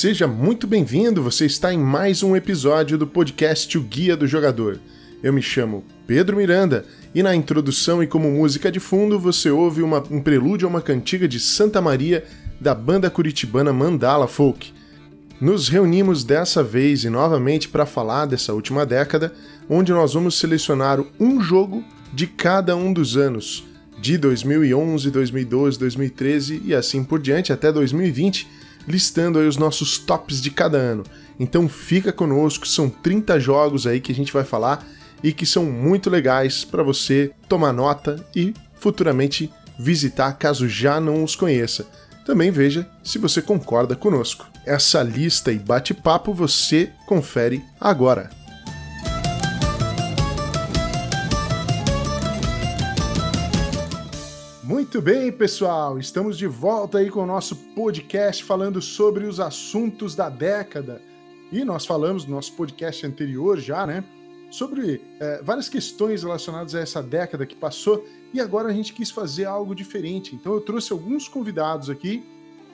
Seja muito bem-vindo, você está em mais um episódio do podcast O Guia do Jogador. Eu me chamo Pedro Miranda e na introdução e como música de fundo você ouve uma, um prelúdio a uma cantiga de Santa Maria da banda curitibana Mandala Folk. Nos reunimos dessa vez e novamente para falar dessa última década, onde nós vamos selecionar um jogo de cada um dos anos, de 2011, 2012, 2013 e assim por diante até 2020 listando aí os nossos tops de cada ano. Então fica conosco, são 30 jogos aí que a gente vai falar e que são muito legais para você tomar nota e futuramente visitar caso já não os conheça. Também veja se você concorda conosco. Essa lista e bate-papo você confere agora. Muito bem, pessoal, estamos de volta aí com o nosso podcast falando sobre os assuntos da década. E nós falamos no nosso podcast anterior já, né? Sobre é, várias questões relacionadas a essa década que passou e agora a gente quis fazer algo diferente. Então eu trouxe alguns convidados aqui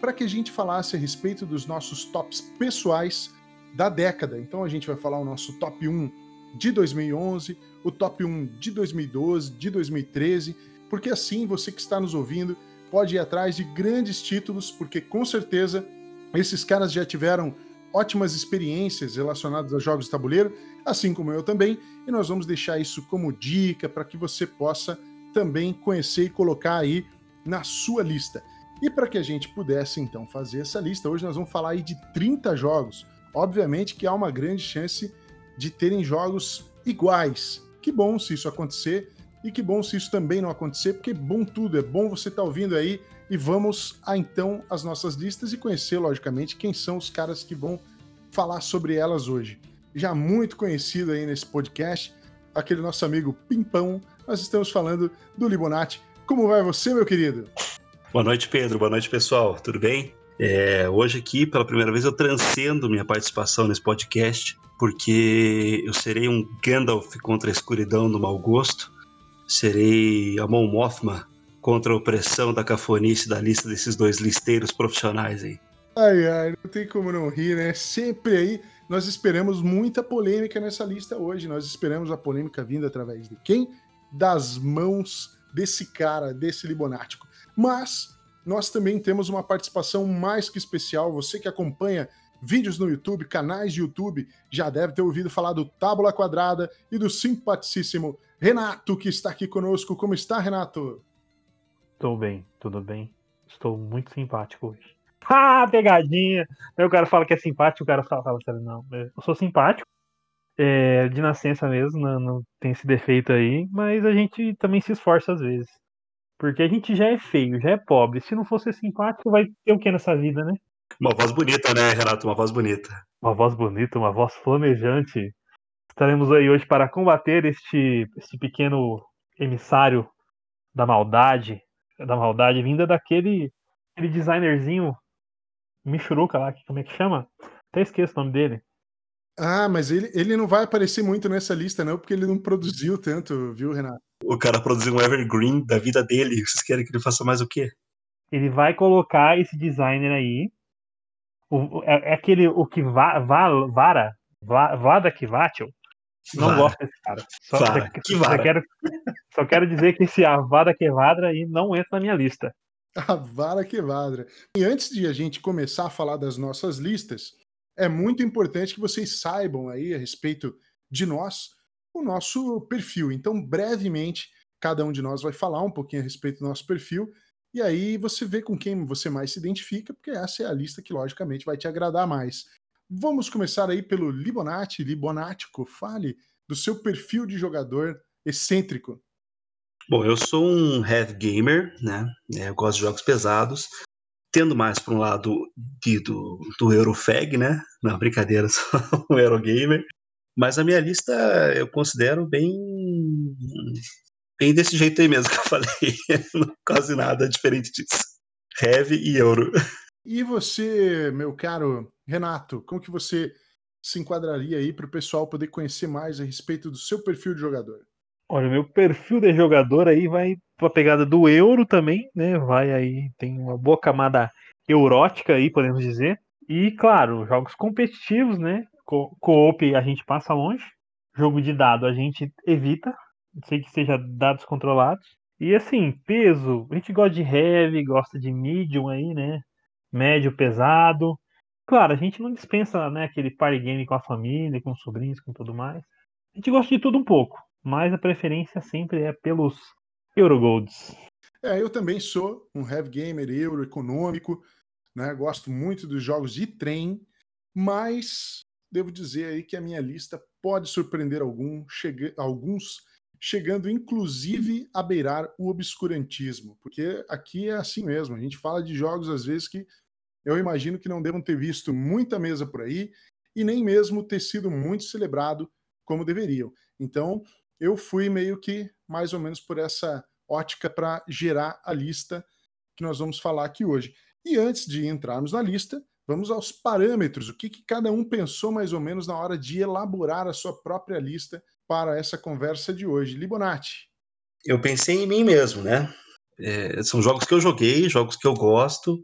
para que a gente falasse a respeito dos nossos tops pessoais da década. Então a gente vai falar o nosso top 1 de 2011, o top 1 de 2012, de 2013 porque assim você que está nos ouvindo pode ir atrás de grandes títulos, porque com certeza esses caras já tiveram ótimas experiências relacionadas a jogos de tabuleiro, assim como eu também, e nós vamos deixar isso como dica para que você possa também conhecer e colocar aí na sua lista. E para que a gente pudesse então fazer essa lista, hoje nós vamos falar aí de 30 jogos. Obviamente que há uma grande chance de terem jogos iguais. Que bom se isso acontecer, e que bom se isso também não acontecer, porque bom tudo, é bom você estar tá ouvindo aí. E vamos a então as nossas listas e conhecer, logicamente, quem são os caras que vão falar sobre elas hoje. Já muito conhecido aí nesse podcast, aquele nosso amigo Pimpão, nós estamos falando do Libonati. Como vai você, meu querido? Boa noite, Pedro. Boa noite, pessoal. Tudo bem? É, hoje aqui, pela primeira vez, eu transcendo minha participação nesse podcast, porque eu serei um Gandalf contra a escuridão do mau gosto serei a Mon Mothma contra a opressão da cafonice da lista desses dois listeiros profissionais aí. Ai, ai, não tem como não rir, né? Sempre aí nós esperamos muita polêmica nessa lista hoje. Nós esperamos a polêmica vinda através de quem? Das mãos desse cara, desse libonático. Mas nós também temos uma participação mais que especial. Você que acompanha vídeos no YouTube, canais de YouTube, já deve ter ouvido falar do Tábula Quadrada e do simpaticíssimo Renato, que está aqui conosco. Como está, Renato? Estou bem, tudo bem. Estou muito simpático hoje. Ah, pegadinha! Aí o cara fala que é simpático, o cara fala, fala sério, não. Eu sou simpático, é, de nascença mesmo, não, não, tem esse defeito aí, mas a gente também se esforça às vezes. Porque a gente já é feio, já é pobre. Se não fosse simpático, vai ter o que nessa vida, né? Uma voz bonita, né, Renato? Uma voz bonita. Uma voz bonita, uma voz flamejante. Estaremos aí hoje para combater este, este pequeno emissário da maldade, da maldade vinda daquele aquele designerzinho Michuruca lá, como é que chama? Até esqueço o nome dele. Ah, mas ele, ele não vai aparecer muito nessa lista, não, porque ele não produziu tanto, viu, Renato? O cara produziu um evergreen da vida dele. Vocês querem que ele faça mais o quê? Ele vai colocar esse designer aí. O, é, é aquele o que va, va, vara, va, Vada Kivatil, não vara. gosto desse cara. Só, vara. Que vara. Só quero, só quero dizer que esse Avada Quevadra aí não entra na minha lista. Avada Quevadra. E antes de a gente começar a falar das nossas listas, é muito importante que vocês saibam aí a respeito de nós, o nosso perfil. Então, brevemente, cada um de nós vai falar um pouquinho a respeito do nosso perfil. E aí você vê com quem você mais se identifica, porque essa é a lista que logicamente vai te agradar mais. Vamos começar aí pelo Libonati, Libonático. Fale do seu perfil de jogador excêntrico. Bom, eu sou um heavy gamer, né? É, eu gosto de jogos pesados, tendo mais para um lado de, do, do Eurofag, né? Não, brincadeira, sou um Eurogamer. Mas a minha lista eu considero bem bem desse jeito aí mesmo que eu falei. Quase nada diferente disso. Heavy e Euro. E você, meu caro Renato, como que você se enquadraria aí para o pessoal poder conhecer mais a respeito do seu perfil de jogador? Olha, meu perfil de jogador aí vai para a pegada do euro também, né? Vai aí, tem uma boa camada eurótica aí, podemos dizer. E, claro, jogos competitivos, né? Co-op a gente passa longe. Jogo de dado a gente evita. Sei que seja dados controlados. E assim, peso, a gente gosta de heavy, gosta de medium aí, né? Médio, pesado. Claro, a gente não dispensa né, aquele party game com a família, com os sobrinhos, com tudo mais. A gente gosta de tudo um pouco, mas a preferência sempre é pelos Eurogolds. É, eu também sou um heavy gamer euro econômico, né? Gosto muito dos jogos de trem, mas devo dizer aí que a minha lista pode surpreender algum, chega, alguns, chegando inclusive a beirar o obscurantismo, porque aqui é assim mesmo, a gente fala de jogos às vezes que eu imagino que não devam ter visto muita mesa por aí e nem mesmo ter sido muito celebrado como deveriam. Então, eu fui meio que mais ou menos por essa ótica para gerar a lista que nós vamos falar aqui hoje. E antes de entrarmos na lista, vamos aos parâmetros, o que, que cada um pensou mais ou menos na hora de elaborar a sua própria lista para essa conversa de hoje. Libonati. Eu pensei em mim mesmo, né? É, são jogos que eu joguei, jogos que eu gosto,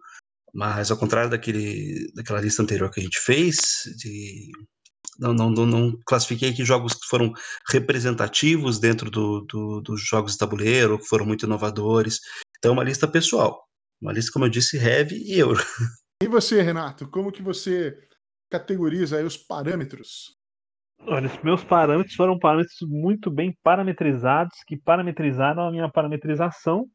mas ao contrário daquele, daquela lista anterior que a gente fez, de, não, não, não, classifiquei aqui jogos que foram representativos dentro do, do, dos jogos de tabuleiro, que foram muito inovadores. Então, é uma lista pessoal. Uma lista, como eu disse, heavy e euro. E você, Renato, como que você categoriza os parâmetros? Olha, os meus parâmetros foram parâmetros muito bem parametrizados, que parametrizaram a minha parametrização,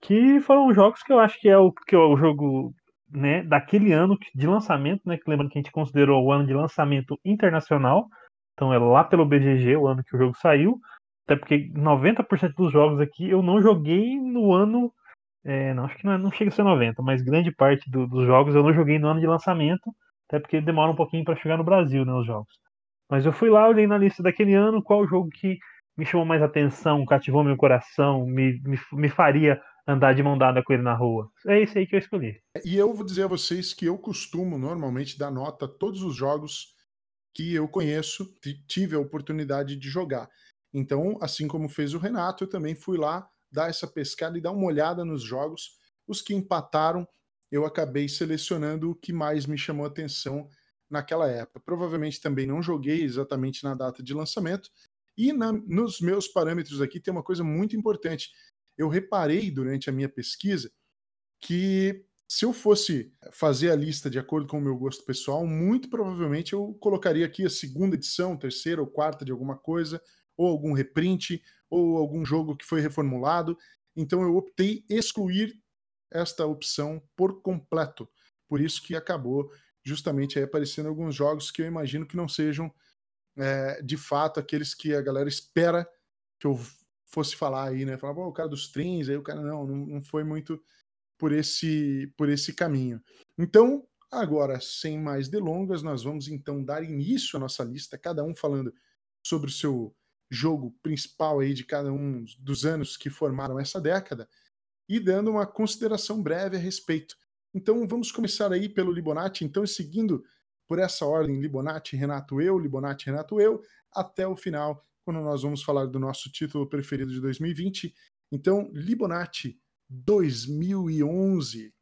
que foram jogos que eu acho que é o, que é o jogo né, daquele ano de lançamento, né, que lembrando que a gente considerou o ano de lançamento internacional, então é lá pelo BGG, o ano que o jogo saiu, até porque 90% dos jogos aqui eu não joguei no ano, é, não, acho que não, é, não, chega a ser 90, mas grande parte do, dos jogos eu não joguei no ano de lançamento, até porque demora um pouquinho para chegar no Brasil, né, os jogos. Mas eu fui lá, olhei na lista daquele ano, qual jogo que me chamou mais atenção, cativou meu coração, me, me, me faria andar de mão dada com ele na rua. É isso aí que eu escolhi. E eu vou dizer a vocês que eu costumo normalmente dar nota a todos os jogos que eu conheço, tive a oportunidade de jogar. Então, assim como fez o Renato, eu também fui lá dar essa pescada e dar uma olhada nos jogos. Os que empataram, eu acabei selecionando o que mais me chamou atenção naquela época. Provavelmente também não joguei exatamente na data de lançamento. E na, nos meus parâmetros aqui tem uma coisa muito importante eu reparei durante a minha pesquisa que se eu fosse fazer a lista de acordo com o meu gosto pessoal, muito provavelmente eu colocaria aqui a segunda edição, terceira ou quarta de alguma coisa, ou algum reprint, ou algum jogo que foi reformulado. Então eu optei excluir esta opção por completo. Por isso que acabou justamente aí aparecendo alguns jogos que eu imagino que não sejam é, de fato aqueles que a galera espera que eu fosse falar aí, né? Falar, o cara dos trens, aí o cara não, não, não foi muito por esse por esse caminho. Então, agora, sem mais delongas, nós vamos então dar início à nossa lista, cada um falando sobre o seu jogo principal aí de cada um dos anos que formaram essa década e dando uma consideração breve a respeito. Então, vamos começar aí pelo Libonati, então, seguindo por essa ordem, Libonati, Renato, eu, Libonati, Renato, eu, até o final quando nós vamos falar do nosso título preferido de 2020. Então, Libonati 2011.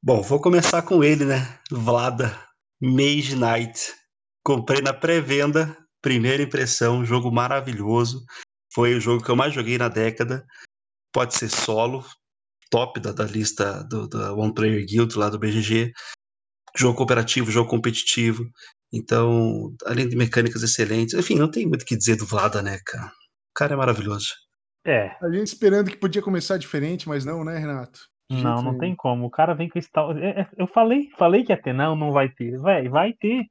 Bom, vou começar com ele, né? Vlada Mage Knight. Comprei na pré-venda, primeira impressão, jogo maravilhoso. Foi o jogo que eu mais joguei na década. Pode ser solo, top da, da lista do, da One Player Guild lá do BGG. Jogo cooperativo, jogo competitivo. Então, além de mecânicas excelentes, enfim, não tem muito o que dizer do Vlada, né, cara? O cara é maravilhoso. É. A gente esperando que podia começar diferente, mas não, né, Renato? Não, não tem como. O cara vem com esse tal. É, é, eu falei, falei que ia ter, não, não vai ter. Véi, vai ter.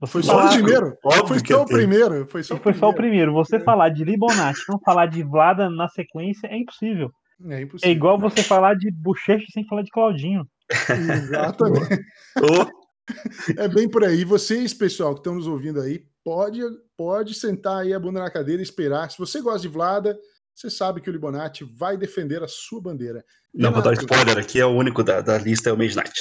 Você foi só o primeiro? Óbvio foi só o primeiro. Foi só o, foi primeiro. só o primeiro. Você é. falar de Libonati, não falar de Vlada na sequência é impossível. É impossível. É igual você falar de Bochecha sem falar de Claudinho. Exatamente. é bem por aí. Vocês, pessoal, que estão nos ouvindo aí, pode, pode sentar aí a bunda na cadeira e esperar. Se você gosta de Vlada, você sabe que o Libonati vai defender a sua bandeira. Não, vou dar spoiler aqui, é o único da, da lista, é o Mage Knight.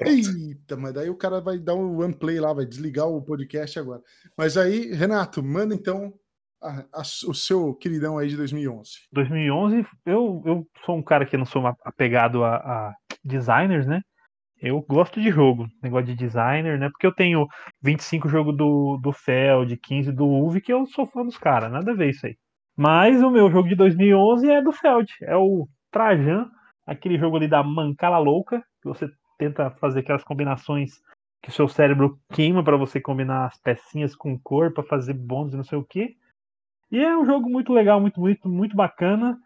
Eita, mas daí o cara vai dar um one play lá, vai desligar o podcast agora. Mas aí, Renato, manda então a, o seu queridão aí de 2011. 2011, eu, eu sou um cara que não sou apegado a, a designers, né? Eu gosto de jogo, negócio de designer, né? Porque eu tenho 25 jogos do, do Feld, 15 do Uve, que eu sou fã dos caras, nada a ver isso aí. Mas o meu jogo de 2011 é do Feld, é o Trajan, aquele jogo ali da mancala louca, que você tenta fazer aquelas combinações que o seu cérebro queima para você combinar as pecinhas com cor para fazer bônus e não sei o que. E é um jogo muito legal, muito, muito, muito bacana.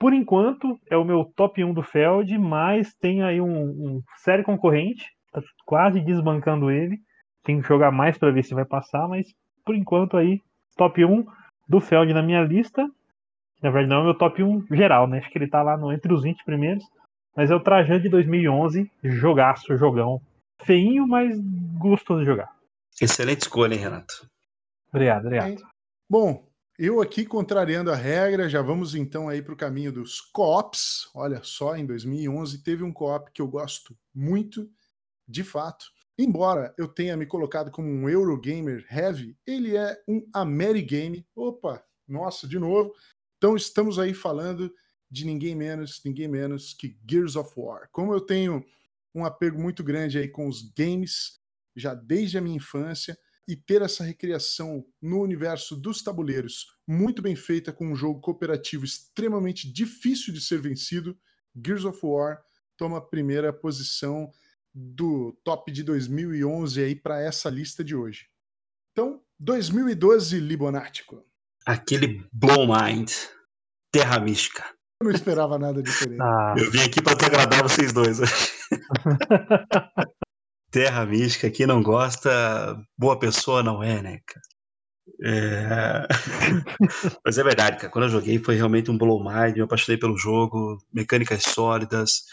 Por enquanto, é o meu top 1 do Feld, mas tem aí um, um sério concorrente, tá quase desbancando ele. Tem que jogar mais para ver se vai passar, mas por enquanto aí, top 1 do Feld na minha lista. Na verdade, não é o meu top 1 geral, né? Acho que ele tá lá no, entre os 20 primeiros. Mas é o Trajan de 2011, jogaço, jogão. Feinho, mas gostoso de jogar. Excelente escolha, hein, Renato? Obrigado, obrigado. Bom, eu aqui contrariando a regra, já vamos então aí para o caminho dos co-ops. Olha só, em 2011 teve um co-op que eu gosto muito, de fato. Embora eu tenha me colocado como um Eurogamer heavy, ele é um Amerigame. Opa, nossa, de novo. Então estamos aí falando de ninguém menos, ninguém menos que Gears of War. Como eu tenho um apego muito grande aí com os games, já desde a minha infância, e ter essa recriação no universo dos tabuleiros muito bem feita com um jogo cooperativo extremamente difícil de ser vencido, Gears of War toma a primeira posição do top de 2011 aí para essa lista de hoje. Então, 2012 Libonático. Aquele Blow Mind, Terra Mística. Eu não esperava nada diferente. Ah. Eu vim aqui para te agradar vocês dois. Terra Mística, quem não gosta, boa pessoa não é, né, cara? É... Mas é verdade, cara. Quando eu joguei foi realmente um blow mind, me apaixonei pelo jogo, mecânicas sólidas.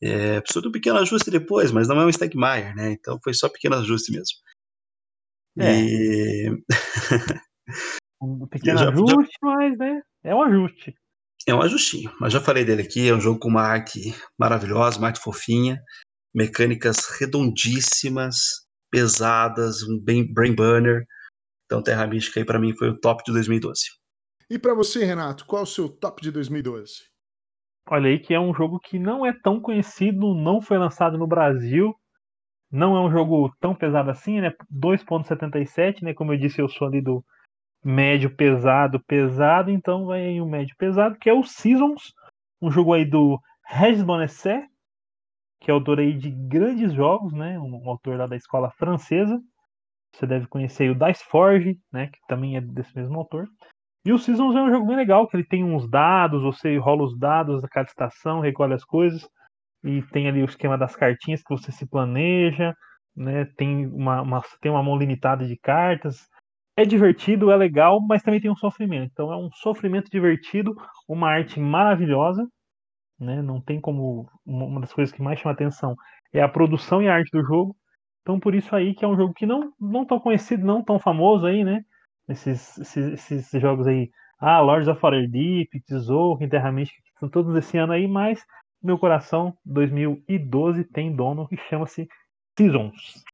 É, precisou de um pequeno ajuste depois, mas não é um Stegmaier, né? Então foi só pequeno ajuste mesmo. É. E... um pequeno já, ajuste, já... mas né? É um ajuste. É um ajustinho, mas já falei dele aqui, é um jogo com uma arte maravilhosa, uma arte fofinha, mecânicas redondíssimas, pesadas, um bem brain burner. Então Terra Mística aí para mim foi o top de 2012. E para você, Renato, qual é o seu top de 2012? Olha aí que é um jogo que não é tão conhecido, não foi lançado no Brasil, não é um jogo tão pesado assim, né? 2.77, né? Como eu disse, eu sou ali do médio pesado, pesado, então vai aí o médio pesado, que é o Seasons, um jogo aí do Regis Bonessé, que é autor aí de grandes jogos, né? Um autor lá da escola francesa. Você deve conhecer o Dice Forge, né? Que também é desse mesmo autor. E o Seasons é um jogo bem legal, que ele tem uns dados, você rola os dados da cada estação, recolhe as coisas, e tem ali o esquema das cartinhas que você se planeja, né? Tem uma, uma, tem uma mão limitada de cartas. É divertido, é legal, mas também tem um sofrimento. Então é um sofrimento divertido, uma arte maravilhosa, né? Não tem como uma das coisas que mais chama atenção é a produção e a arte do jogo. Então por isso aí que é um jogo que não não tão conhecido, não tão famoso aí, né? Esses, esses, esses jogos aí, ah, Lords of Waterdeep, Tesouro, Terra Mística, que são todos esse ano aí, mas meu coração 2012 tem dono que chama-se Seasons.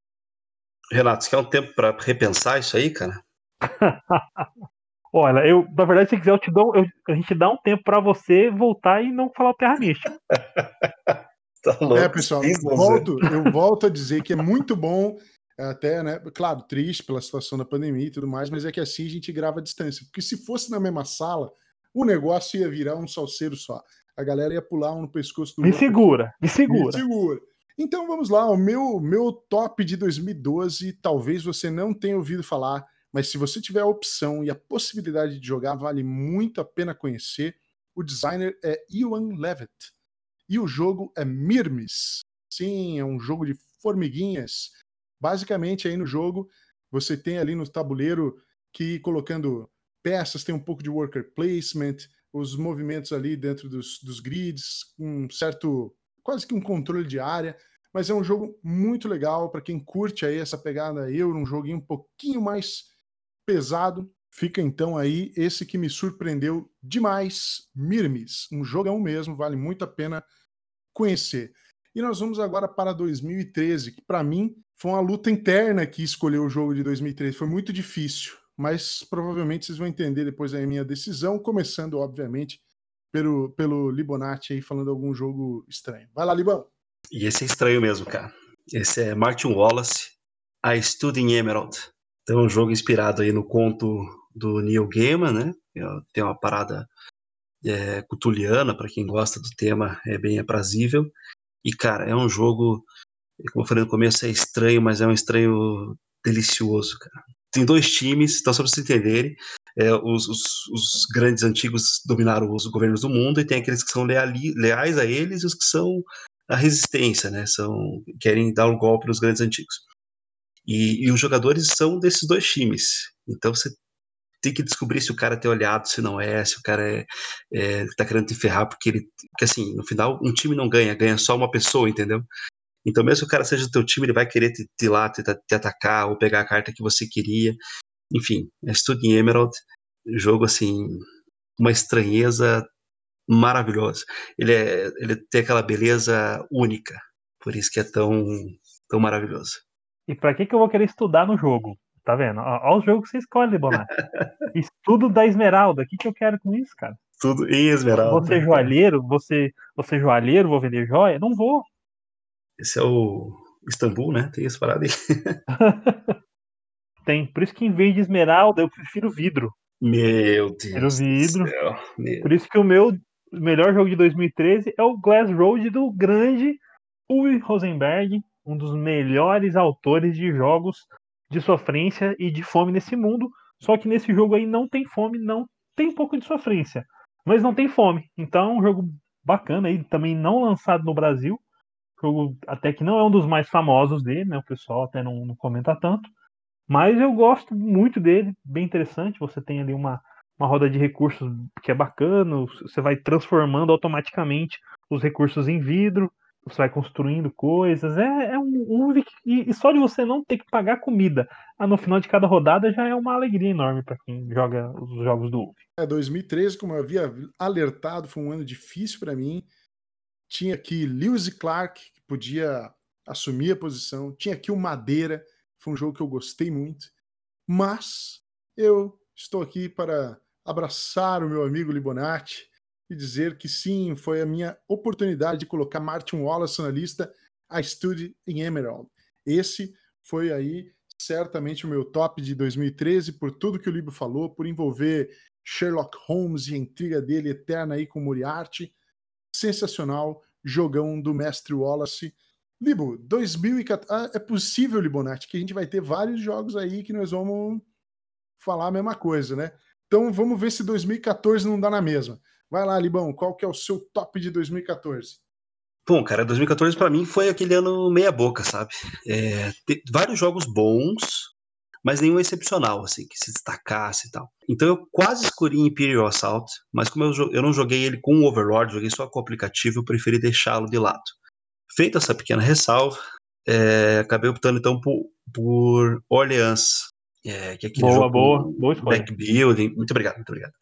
Renato, você quer um tempo para repensar isso aí, cara? Olha, eu, na verdade, se quiser, eu te dou, eu, a gente dá um tempo para você voltar e não falar o Terra Mística. tá louco. É, pessoal, eu volto, eu volto a dizer que é muito bom, até, né? Claro, triste pela situação da pandemia e tudo mais, mas é que assim a gente grava à distância. Porque se fosse na mesma sala, o negócio ia virar um salseiro só. A galera ia pular um no pescoço do me outro. Segura, me segura, me segura. Então vamos lá, o meu, meu top de 2012, talvez você não tenha ouvido falar mas se você tiver a opção e a possibilidade de jogar, vale muito a pena conhecer. O designer é Iwan Levitt e o jogo é Mirmis. Sim, é um jogo de formiguinhas. Basicamente, aí no jogo, você tem ali no tabuleiro que colocando peças, tem um pouco de worker placement, os movimentos ali dentro dos, dos grids, um certo, quase que um controle de área. Mas é um jogo muito legal para quem curte aí essa pegada euro, um joguinho um pouquinho mais pesado. Fica então aí esse que me surpreendeu demais, Mirmis, um jogão mesmo, vale muito a pena conhecer. E nós vamos agora para 2013, que para mim foi uma luta interna que escolheu o jogo de 2013, foi muito difícil, mas provavelmente vocês vão entender depois a minha decisão, começando obviamente pelo, pelo Libonati aí falando algum jogo estranho. Vai lá, Libão. E esse é estranho mesmo, cara. Esse é Martin Wallace, I Stood in Emerald. Então, um jogo inspirado aí no conto do Neil Gaiman, né? Tem uma parada é, cutuliana, para quem gosta do tema, é bem aprazível. E, cara, é um jogo, como eu falei no começo, é estranho, mas é um estranho delicioso, cara. Tem dois times, então só pra vocês entenderem, é, os, os, os, grandes antigos dominaram os governos do mundo e tem aqueles que são leali, leais a eles e os que são a resistência, né? São querem dar o um golpe nos grandes antigos. E, e, os jogadores são desses dois times. Então você tem que descobrir se o cara tem olhado, se não é, se o cara é, é tá querendo te ferrar, porque ele. Porque assim, no final, um time não ganha, ganha só uma pessoa, entendeu? Então, mesmo que o cara seja do teu time, ele vai querer te, te lá, te, te, atacar, ou pegar a carta que você queria. Enfim, é Studying Emerald, jogo assim, uma estranheza maravilhosa. Ele, é, ele tem aquela beleza única, por isso que é tão, tão maravilhoso. E para que, que eu vou querer estudar no jogo? Tá vendo? Olha o jogo que você escolhe, Bonato. Estudo da Esmeralda. O que, que eu quero com isso, cara? Tudo em Esmeralda. Você joalheiro, você, você joalheiro, vou vender joia? Não vou. Esse é o Istambul, né? Tem essa parada aí. Tem. Por isso que em vez de esmeralda, eu prefiro vidro. Meu Deus. Prefiro vidro. Meu. Por isso que o meu melhor jogo de 2013 é o Glass Road do grande Uwe Rosenberg, um dos melhores autores de jogos de sofrência e de fome nesse mundo. Só que nesse jogo aí não tem fome, não tem um pouco de sofrência, mas não tem fome. Então um jogo bacana aí, também não lançado no Brasil. Jogo até que não é um dos mais famosos dele, né? O pessoal até não, não comenta tanto. Mas eu gosto muito dele, bem interessante. Você tem ali uma, uma roda de recursos que é bacana, você vai transformando automaticamente os recursos em vidro você vai construindo coisas. É, é um, um e, e, só de você não ter que pagar comida ah, no final de cada rodada já é uma alegria enorme para quem joga os jogos do UV. É, 2013, como eu havia alertado, foi um ano difícil para mim. Tinha aqui Lewis e Clark, que podia assumir a posição. Tinha aqui o Madeira, foi um jogo que eu gostei muito. Mas eu estou aqui para abraçar o meu amigo Libonati e dizer que sim, foi a minha oportunidade de colocar Martin Wallace na lista A in Emerald. Esse foi aí certamente o meu top de 2013 por tudo que o Libo falou, por envolver Sherlock Holmes e a intriga dele eterna aí com Moriarty. Sensacional, jogão do mestre Wallace. Libo, 2014. Ah, é possível, Libonati, que a gente vai ter vários jogos aí que nós vamos falar a mesma coisa, né? Então vamos ver se 2014 não dá na mesma. Vai lá, Libão, qual que é o seu top de 2014? Bom, cara, 2014 para mim foi aquele ano meia boca, sabe? É, vários jogos bons, mas nenhum excepcional, assim, que se destacasse e tal. Então eu quase escolhi Imperial Assault, mas como eu, eu não joguei ele com o Overlord, joguei só com o aplicativo, eu preferi deixá-lo de lado. Feita essa pequena ressalva, é, acabei optando então por, por Orleans, é, que é aquele boa, jogo boa, boa back building. Muito obrigado, muito obrigado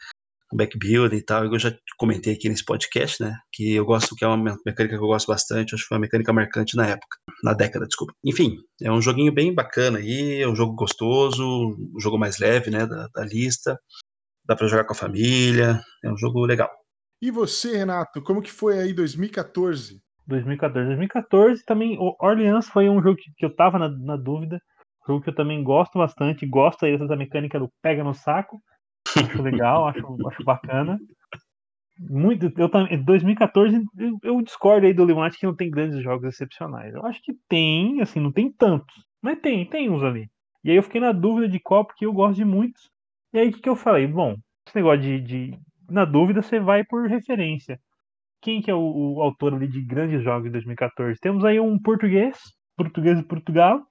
backbuilding e tal, eu já comentei aqui nesse podcast, né, que eu gosto, que é uma mecânica que eu gosto bastante, acho que foi uma mecânica marcante na época, na década, desculpa. Enfim, é um joguinho bem bacana aí, é um jogo gostoso, um jogo mais leve, né, da, da lista, dá para jogar com a família, é um jogo legal. E você, Renato, como que foi aí 2014? 2014, 2014 também, o Orleans foi um jogo que, que eu tava na, na dúvida, jogo que eu também gosto bastante, gosto aí dessa mecânica do pega no saco, Acho legal, acho, acho bacana. Muito, eu também, 2014 eu, eu discordo aí do Limonati que não tem grandes jogos excepcionais. Eu acho que tem, assim, não tem tantos, mas tem, tem uns ali. E aí eu fiquei na dúvida de qual, porque eu gosto de muitos. E aí o que, que eu falei? Bom, esse negócio de, de, Na dúvida, você vai por referência. Quem que é o, o autor ali de grandes jogos de 2014? Temos aí um português, português de Portugal,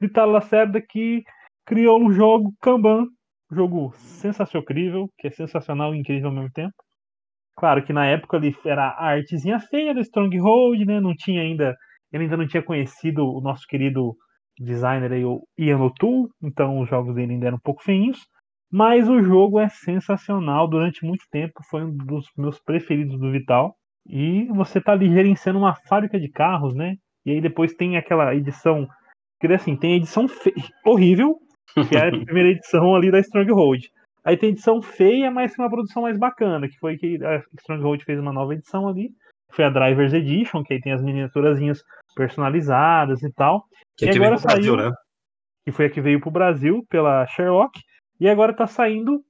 Vital Lacerda, que criou um jogo Kanban Jogo sensacional, que é sensacional e incrível ao mesmo tempo. Claro que na época ele era a artezinha feia do Stronghold, né? Não tinha ainda, ele ainda não tinha conhecido o nosso querido designer aí, o Ian O'Toole, então os jogos dele ainda eram um pouco feinhos. Mas o jogo é sensacional, durante muito tempo foi um dos meus preferidos do Vital. E você tá ali gerenciando uma fábrica de carros, né? E aí depois tem aquela edição, que assim, tem edição horrível, que é a primeira edição ali da Stronghold. Aí tem edição feia, mas com uma produção mais bacana, que foi que a Stronghold fez uma nova edição ali, foi a Drivers Edition, que aí tem as miniaturazinhas personalizadas e tal. Que e aqui agora pro Brasil, saiu, né? que foi a que veio pro Brasil pela Sherlock, e agora tá saindo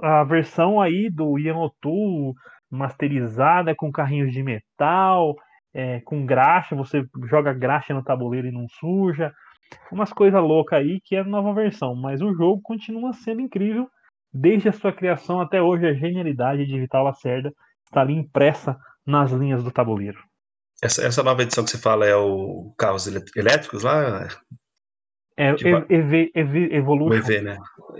a versão aí do Ian O'Toole masterizada com carrinhos de metal, é, com graxa, você joga graxa no tabuleiro e não suja. Umas coisas loucas aí que é a nova versão, mas o jogo continua sendo incrível desde a sua criação até hoje. A genialidade de Vital Lacerda está ali impressa nas linhas do tabuleiro. Essa, essa nova edição que você fala é o Carros Elé- Elétricos lá? É EV, EV, O Evolution. EV, né?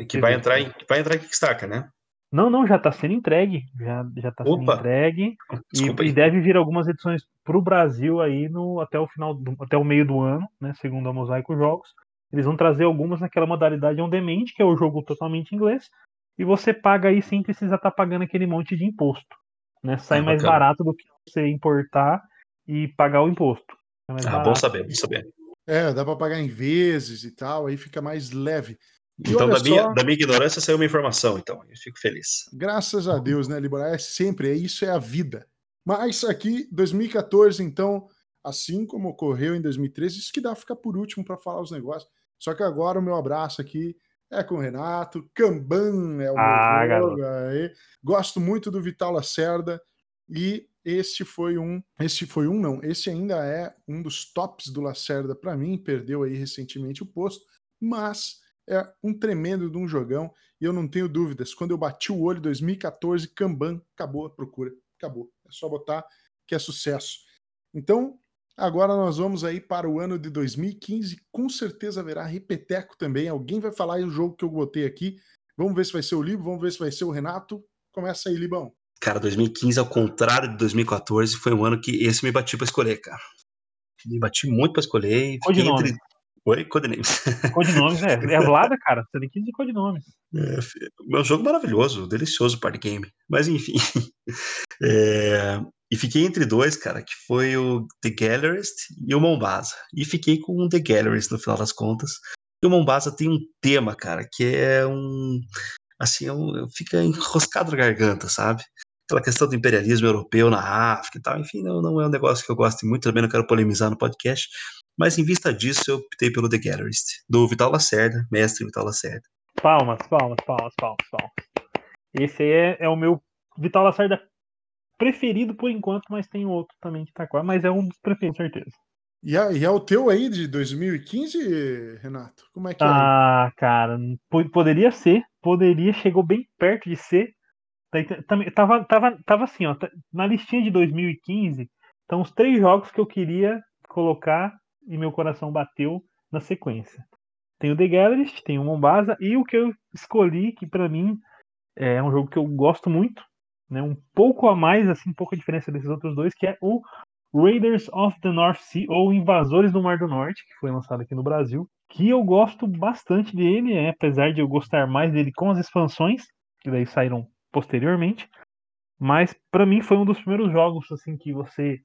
Que vai entrar em, vai entrar em Kickstarter, né? Não, não, já está sendo entregue. Já, já tá sendo entregue. E, e deve vir algumas edições para o Brasil aí no, até o final, do, até o meio do ano, né? Segundo a Mosaico Jogos. Eles vão trazer algumas naquela modalidade on demand, que é o jogo totalmente em inglês. E você paga aí sem precisar estar pagando aquele monte de imposto. Né? Sai Ah, mais bacana. barato do que você importar e pagar o imposto. É Ah, barato. bom saber, bom saber. É, dá para pagar em vezes e tal, aí fica mais leve. Então, da minha, só- da minha ignorância saiu uma informação, então. Eu fico feliz. Graças a Deus, né, Libora? É sempre, é isso é a vida. Mas aqui, 2014, então, assim como ocorreu em 2013, isso que dá ficar por último para falar os negócios. Só que agora o meu abraço aqui é com o Renato. Kanban é o Ah, meu jogo. Gosto muito do Vital Lacerda e este foi um, este foi um não, este ainda é um dos tops do Lacerda para mim, perdeu aí recentemente o posto, mas é um tremendo de um jogão e eu não tenho dúvidas. Quando eu bati o olho em 2014, Kanban, acabou a procura. Acabou. É só botar que é sucesso. Então, agora nós vamos aí para o ano de 2015. Com certeza haverá repeteco também. Alguém vai falar aí o jogo que eu botei aqui. Vamos ver se vai ser o Libo, vamos ver se vai ser o Renato. Começa aí, Libão. Cara, 2015, ao contrário de 2014, foi um ano que esse me bati pra escolher, cara. Me bati muito pra escolher e fiquei Codinome. entre. Oi, Codenames. Codinomes, é. É Vlada, cara. Você tem que dizer codinomes. É, meu jogo maravilhoso, delicioso party game. Mas enfim. É, e fiquei entre dois, cara, que foi o The Gallerist e o Mombasa. E fiquei com o The Gallerist no final das contas. E o Mombasa tem um tema, cara, que é um. Assim, é um, fica enroscado na garganta, sabe? Aquela questão do imperialismo europeu na África e tal. Enfim, não, não é um negócio que eu gosto muito, também não quero polemizar no podcast. Mas em vista disso, eu optei pelo The Gallerist, do Vital Lacerda, mestre Vital Lacerda. Palmas, palmas, palmas, palmas, palmas. Esse aí é, é o meu Vital Lacerda preferido por enquanto, mas tem outro também que tá quase, mas é um dos preferidos, certeza. E é, e é o teu aí de 2015, Renato? Como é que é? Ah, cara, po- poderia ser, poderia, chegou bem perto de ser. Tá também- Tava, tava, tava assim, ó, tá- na listinha de 2015, estão os três jogos que eu queria colocar e meu coração bateu na sequência. Tem o The Gallerist, tem o Mombasa e o que eu escolhi, que pra mim é um jogo que eu gosto muito, né, um pouco a mais, assim, um pouco a diferença desses outros dois, que é o Raiders of the North Sea, ou Invasores do Mar do Norte, que foi lançado aqui no Brasil, que eu gosto bastante dele, é, apesar de eu gostar mais dele com as expansões, que daí saíram posteriormente, mas pra mim foi um dos primeiros jogos assim que você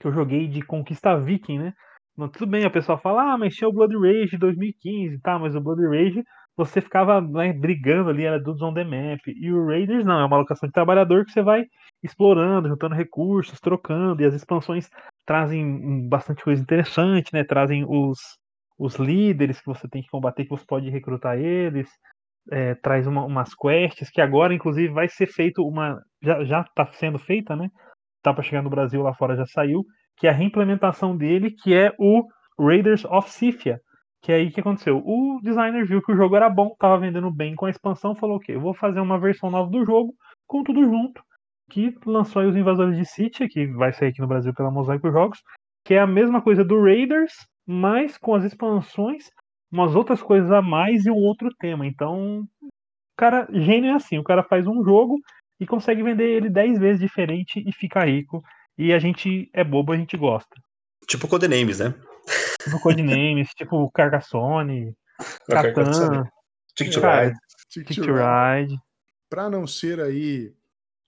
que eu joguei de conquista viking, né? Não, tudo bem, a pessoa fala, ah, mas tinha o Blood Rage 2015, tá, mas o Blood Rage você ficava né, brigando ali, era Dudes on the Map. E o Raiders não, é uma alocação de trabalhador que você vai explorando, juntando recursos, trocando, e as expansões trazem bastante coisa interessante, né? Trazem os, os líderes que você tem que combater, que você pode recrutar eles, é, traz uma- umas quests, que agora, inclusive, vai ser feito uma. Já, já tá sendo feita, né? Tá para chegar no Brasil, lá fora já saiu, que é a reimplementação dele, que é o Raiders of Scythia. Que é aí que aconteceu. O designer viu que o jogo era bom, tava vendendo bem com a expansão, falou: ok, vou fazer uma versão nova do jogo, com tudo junto, que lançou aí os Invasores de Scythia, que vai sair aqui no Brasil pela Mosaico Jogos, que é a mesma coisa do Raiders, mas com as expansões, umas outras coisas a mais e um outro tema. Então, o cara, gênio é assim, o cara faz um jogo e consegue vender ele 10 vezes diferente e fica rico. E a gente é bobo, a gente gosta. Tipo Codenames, né? Tipo Codenames, tipo Carcassonne, coisa, Catan? Ticket Ride. Ticket Ride. Para não ser aí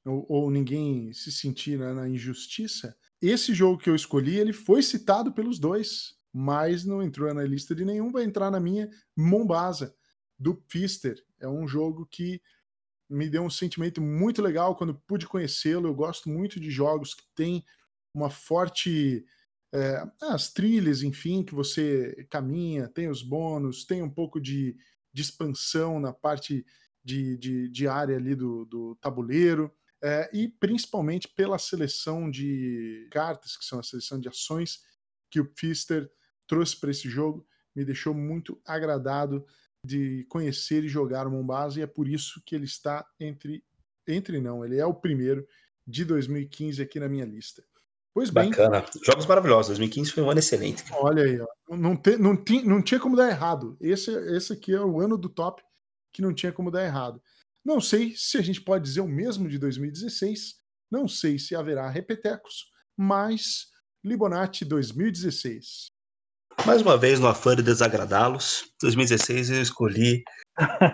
ou, ou ninguém se sentir né, na injustiça, esse jogo que eu escolhi ele foi citado pelos dois, mas não entrou na lista de nenhum. Vai entrar na minha Mombasa do Pfister. É um jogo que me deu um sentimento muito legal quando pude conhecê-lo. Eu gosto muito de jogos que têm uma forte. É, as trilhas, enfim, que você caminha, tem os bônus, tem um pouco de, de expansão na parte de, de, de área ali do, do tabuleiro. É, e principalmente pela seleção de cartas, que são a seleção de ações que o Pfister trouxe para esse jogo, me deixou muito agradado de conhecer e jogar o Mombasa, e é por isso que ele está entre. Entre não, ele é o primeiro de 2015 aqui na minha lista. Pois bem. Bacana. Jogos maravilhosos. 2015 foi um ano excelente. Olha aí, ó. Não, te, não, ti, não tinha como dar errado. Esse, esse aqui é o ano do top que não tinha como dar errado. Não sei se a gente pode dizer o mesmo de 2016, não sei se haverá repetecos, mas Libonati 2016. Mais uma vez, no afã de desagradá-los, 2016 eu escolhi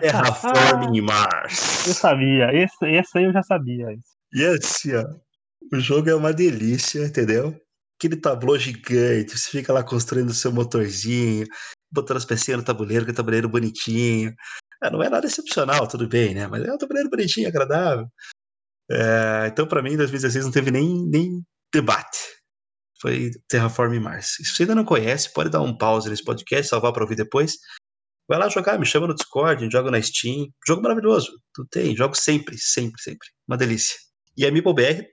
Terraforming Mars. Eu sabia, esse, esse aí eu já sabia. E assim, ó, o jogo é uma delícia, entendeu? Aquele tabuleiro gigante, você fica lá construindo o seu motorzinho, botando as pecinhas no tabuleiro, que é tabuleiro bonitinho. É, não é nada excepcional, tudo bem, né? Mas é um tabuleiro bonitinho, agradável. É, então, para mim, em 2016 não teve nem, nem debate. Foi Terraform Mars. Se você ainda não conhece, pode dar um pause nesse podcast, salvar para ouvir depois. Vai lá jogar, me chama no Discord, joga na Steam. Jogo maravilhoso. Tu tem, jogo sempre, sempre, sempre. Uma delícia. E a MeepleBR,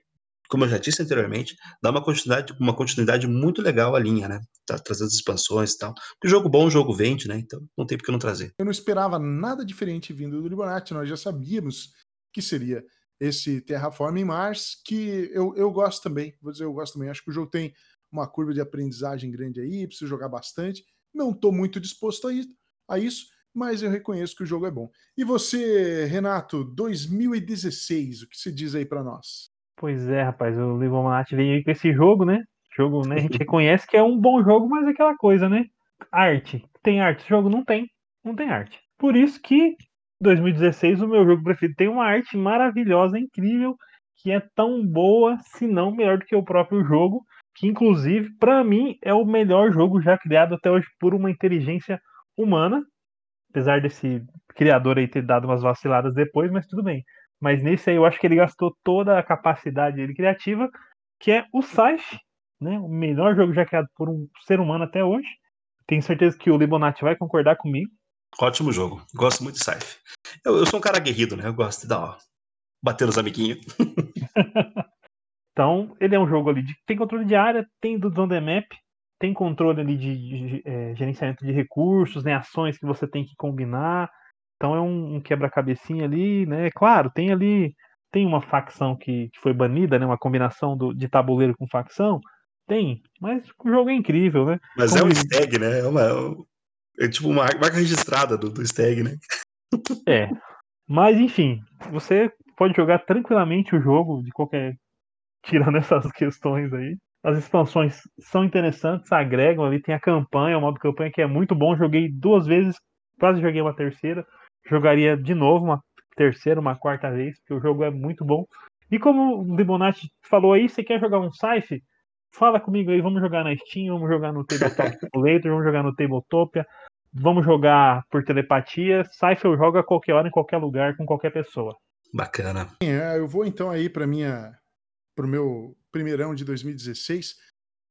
como eu já disse anteriormente, dá uma continuidade, uma continuidade muito legal à linha, né? Tá trazendo expansões e tal. Porque jogo bom, jogo vende, né? Então não tem por que não trazer. Eu não esperava nada diferente vindo do Libonati, nós já sabíamos que seria esse Terraforming Mars, que eu, eu gosto também, vou dizer, eu gosto também. Acho que o jogo tem uma curva de aprendizagem grande aí, preciso jogar bastante. Não estou muito disposto a isso, a isso, mas eu reconheço que o jogo é bom. E você, Renato, 2016, o que você diz aí para nós? Pois é, rapaz, o Livomanat veio aí com esse jogo, né? Jogo, né? A gente reconhece que é um bom jogo, mas é aquela coisa, né? Arte. Tem arte. Esse jogo não tem. Não tem arte. Por isso que 2016 o meu jogo preferido tem uma arte maravilhosa, incrível, que é tão boa, se não melhor do que o próprio jogo, que inclusive para mim é o melhor jogo já criado até hoje por uma inteligência humana, apesar desse criador aí ter dado umas vaciladas depois, mas tudo bem. Mas nesse aí eu acho que ele gastou toda a capacidade dele criativa, que é o Scythe, né? O melhor jogo já criado por um ser humano até hoje. Tenho certeza que o Libonati vai concordar comigo. Ótimo jogo. Gosto muito de Scythe. Eu, eu sou um cara aguerrido, né? Eu gosto de dar, ó, bater nos amiguinhos. então, ele é um jogo ali de tem controle de área, tem do on the map, tem controle ali de, de, de é, gerenciamento de recursos, né, ações que você tem que combinar. Então é um, um quebra-cabecinha ali, né? Claro, tem ali tem uma facção que, que foi banida, né? Uma combinação do, de tabuleiro com facção. Tem, mas o jogo é incrível, né? Mas Como é um stag, né? É, uma, é tipo uma marca registrada do, do stag, né? É. Mas enfim, você pode jogar tranquilamente o jogo de qualquer. Tirando essas questões aí. As expansões são interessantes, agregam ali, tem a campanha, o modo campanha que é muito bom. Joguei duas vezes, quase joguei uma terceira. Jogaria de novo uma terceira, uma quarta vez, porque o jogo é muito bom. E como o Debonati falou aí, você quer jogar um Scythe? Fala comigo aí, vamos jogar na Steam, vamos jogar no Tabletop Simulator, vamos jogar no Tabletopia, vamos jogar por telepatia. Scythe eu jogo a qualquer hora, em qualquer lugar, com qualquer pessoa. Bacana. É, eu vou então aí para minha para o meu primeirão de 2016,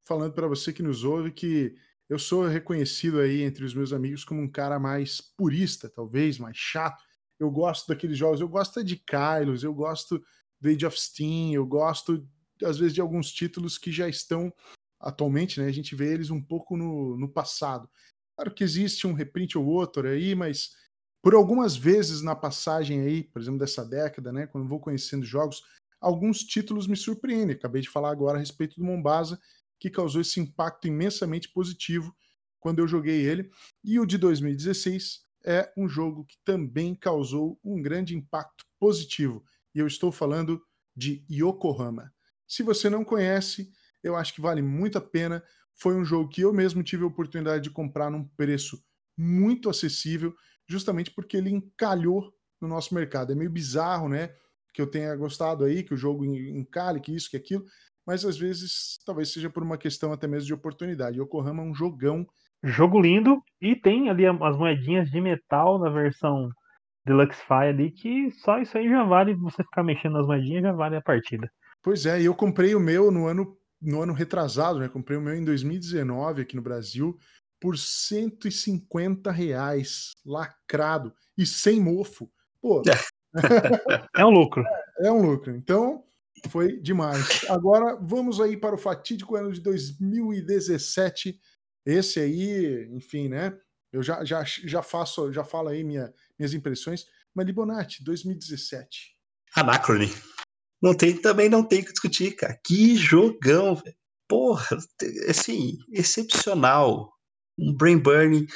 falando para você que nos ouve que eu sou reconhecido aí entre os meus amigos como um cara mais purista, talvez, mais chato. Eu gosto daqueles jogos, eu gosto de Kylos, eu gosto do Age of Steam, eu gosto às vezes de alguns títulos que já estão atualmente, né? A gente vê eles um pouco no, no passado. Claro que existe um reprint ou outro aí, mas por algumas vezes na passagem aí, por exemplo, dessa década, né? Quando vou conhecendo jogos, alguns títulos me surpreendem. Acabei de falar agora a respeito do Mombasa, que causou esse impacto imensamente positivo quando eu joguei ele. E o de 2016 é um jogo que também causou um grande impacto positivo. E eu estou falando de Yokohama. Se você não conhece, eu acho que vale muito a pena. Foi um jogo que eu mesmo tive a oportunidade de comprar num preço muito acessível, justamente porque ele encalhou no nosso mercado. É meio bizarro, né? Que eu tenha gostado aí, que o jogo encalhe, que isso, que aquilo, mas às vezes talvez seja por uma questão até mesmo de oportunidade. Yokohama é um jogão. Jogo lindo e tem ali as moedinhas de metal na versão Deluxe Fire ali que só isso aí já vale você ficar mexendo nas moedinhas já vale a partida. Pois é, e eu comprei o meu no ano no ano retrasado, né? Comprei o meu em 2019 aqui no Brasil por 150 reais, lacrado e sem mofo. Pô, é um lucro. É, é um lucro. Então, foi demais. Agora, vamos aí para o fatídico ano de 2017. Esse aí, enfim, né? Eu já, já, já faço, já falo aí minha, minhas impressões. Mas Libonati, 2017. Anacrone. Não tem, também não tem que discutir, cara. Que jogão, velho. Porra, assim, excepcional. Um brain burning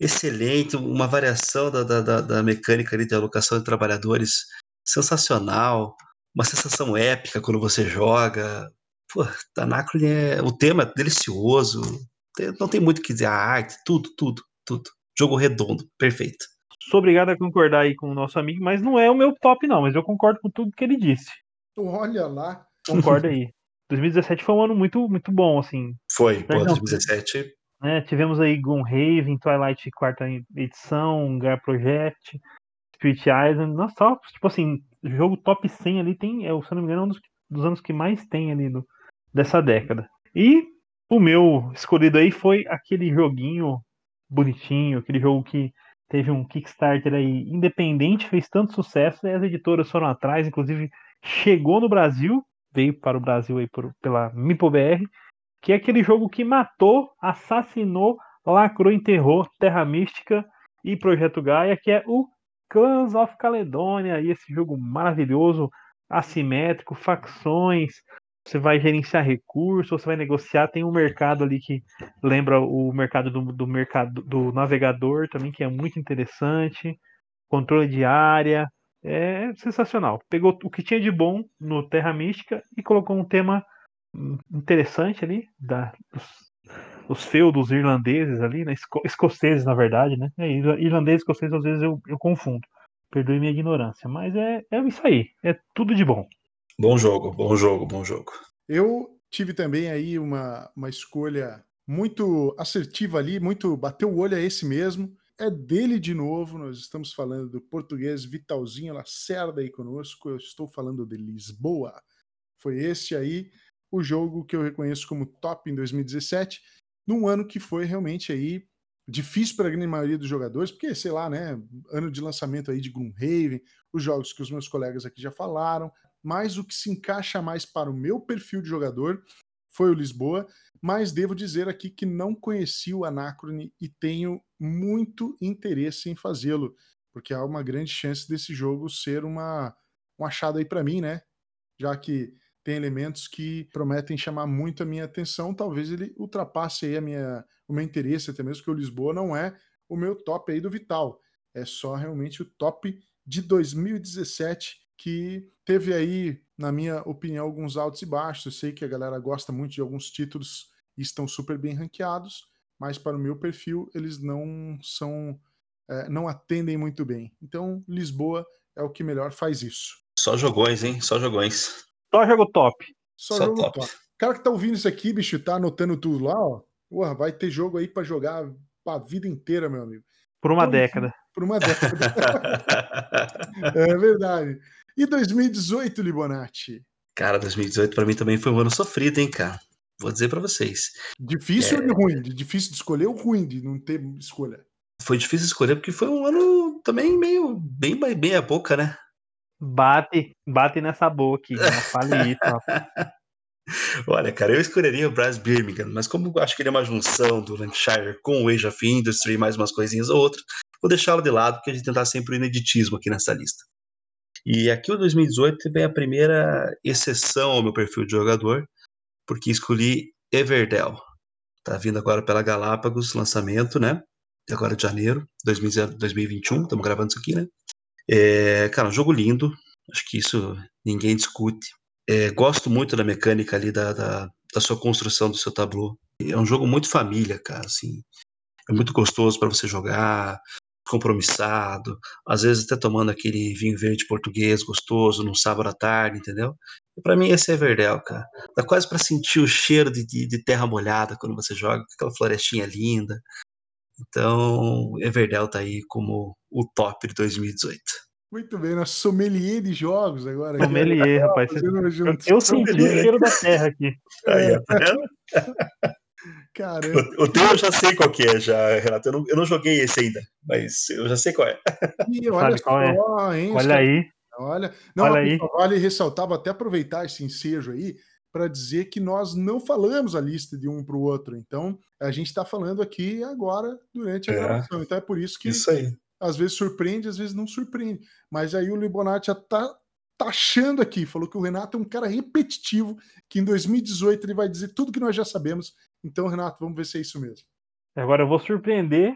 excelente, uma variação da, da, da mecânica de alocação de trabalhadores sensacional, uma sensação épica quando você joga. Pô, Anacrone é. O tema é delicioso. Não tem muito o que dizer. A arte, tudo, tudo, tudo. Jogo redondo, perfeito. Sou obrigado a concordar aí com o nosso amigo, mas não é o meu top, não. Mas eu concordo com tudo que ele disse. Olha lá. Concordo aí. 2017 foi um ano muito, muito bom, assim. Foi, pô, 2017. É, tivemos aí Gloomhaven, Twilight quarta edição, Gar Project, Spirit Island. Nossa, só, tipo assim, jogo top 100 ali tem, é, se não me engano, é um dos, dos anos que mais tem ali do, dessa década. E o meu escolhido aí foi aquele joguinho bonitinho, aquele jogo que teve um Kickstarter aí independente, fez tanto sucesso, e as editoras foram atrás, inclusive chegou no Brasil, veio para o Brasil aí por, pela MipoBR, que é aquele jogo que matou, assassinou, lacrou, enterrou Terra Mística e Projeto Gaia, que é o Clans of Caledonia, e esse jogo maravilhoso, assimétrico, facções, você vai gerenciar recursos, você vai negociar, tem um mercado ali que lembra o mercado do, do mercado do navegador também, que é muito interessante, controle de área, é sensacional. Pegou o que tinha de bom no Terra Mística e colocou um tema interessante ali, da, dos, os feudos irlandeses ali, né? Esco, escoceses, na verdade, né? É, irlandês e escocês, às vezes eu, eu confundo. Perdoe minha ignorância, mas é, é isso aí, é tudo de bom. Bom jogo, bom jogo, bom jogo. Eu tive também aí uma, uma escolha muito assertiva ali, muito bateu o olho a esse mesmo. É dele de novo, nós estamos falando do português Vitalzinho Lacerda aí conosco, eu estou falando de Lisboa. Foi esse aí o jogo que eu reconheço como top em 2017, num ano que foi realmente aí difícil para a grande maioria dos jogadores, porque, sei lá, né, ano de lançamento aí de Gloomhaven, os jogos que os meus colegas aqui já falaram, mas o que se encaixa mais para o meu perfil de jogador foi o Lisboa, mas devo dizer aqui que não conheci o Anacrone e tenho muito interesse em fazê-lo, porque há uma grande chance desse jogo ser uma, um achado aí para mim, né? Já que tem elementos que prometem chamar muito a minha atenção. Talvez ele ultrapasse aí a minha, o meu interesse, até mesmo que o Lisboa não é o meu top aí do Vital. É só realmente o top de 2017 que teve aí, na minha opinião, alguns altos e baixos. Eu sei que a galera gosta muito de alguns títulos e estão super bem ranqueados, mas para o meu perfil eles não são, é, não atendem muito bem. Então Lisboa é o que melhor faz isso. Só jogões, hein? Só jogões. Só jogo top. Só, Só jogo top. top. O cara que tá ouvindo isso aqui, bicho, tá anotando tudo lá, ó. Porra, vai ter jogo aí para jogar a vida inteira, meu amigo. Por uma então, década. Por uma década. é verdade. E 2018, Libonati? Cara, 2018 para mim também foi um ano sofrido, hein, cara. Vou dizer para vocês. Difícil é... ou ruim? Difícil de escolher ou ruim de não ter escolha? Foi difícil escolher porque foi um ano também meio bem bem a boca, né? Bate, bate nessa boca, não fale isso, Olha, cara, eu escolheria o Braz Birmingham, mas como eu acho que ele é uma junção do Lancashire com o Age of Industry e mais umas coisinhas ou outras, vou deixá-lo de lado, porque a gente tentar sempre o ineditismo aqui nessa lista. E aqui o 2018 vem a primeira exceção ao meu perfil de jogador, porque escolhi Everdell. Tá vindo agora pela Galápagos, lançamento, né? Agora de janeiro, 2021, estamos gravando isso aqui, né? É, cara, um jogo lindo, acho que isso ninguém discute. É, gosto muito da mecânica ali da, da, da, sua construção do seu tableau. É um jogo muito família, cara, assim. É muito gostoso para você jogar, compromissado, às vezes até tomando aquele vinho verde português gostoso num sábado à tarde, entendeu? E para mim esse é Verdel, cara. Dá quase para sentir o cheiro de, de, de, terra molhada quando você joga, aquela florestinha linda. Então, Everdell tá aí como o top de 2018. Muito bem, nosso sommelier de jogos agora. Sommelier, rapaz. Eu, eu senti o cheiro da terra aqui. Aí, tá vendo? Caramba. O, o teu eu já sei qual que é, já, Renato. Eu não, eu não joguei esse ainda, mas eu já sei qual é. Ih, olha Sabe qual é? hein, Olha aí. Olha, não, Olha aí. vale ressaltar, vou até aproveitar esse ensejo aí para dizer que nós não falamos a lista de um para o outro. Então, a gente está falando aqui agora durante a É. gravação. Então é por isso que Isso aí. às vezes surpreende, às vezes não surpreende. Mas aí o Libonati já tá taxando aqui, falou que o Renato é um cara repetitivo, que em 2018 ele vai dizer tudo que nós já sabemos. Então, Renato, vamos ver se é isso mesmo. Agora eu vou surpreender,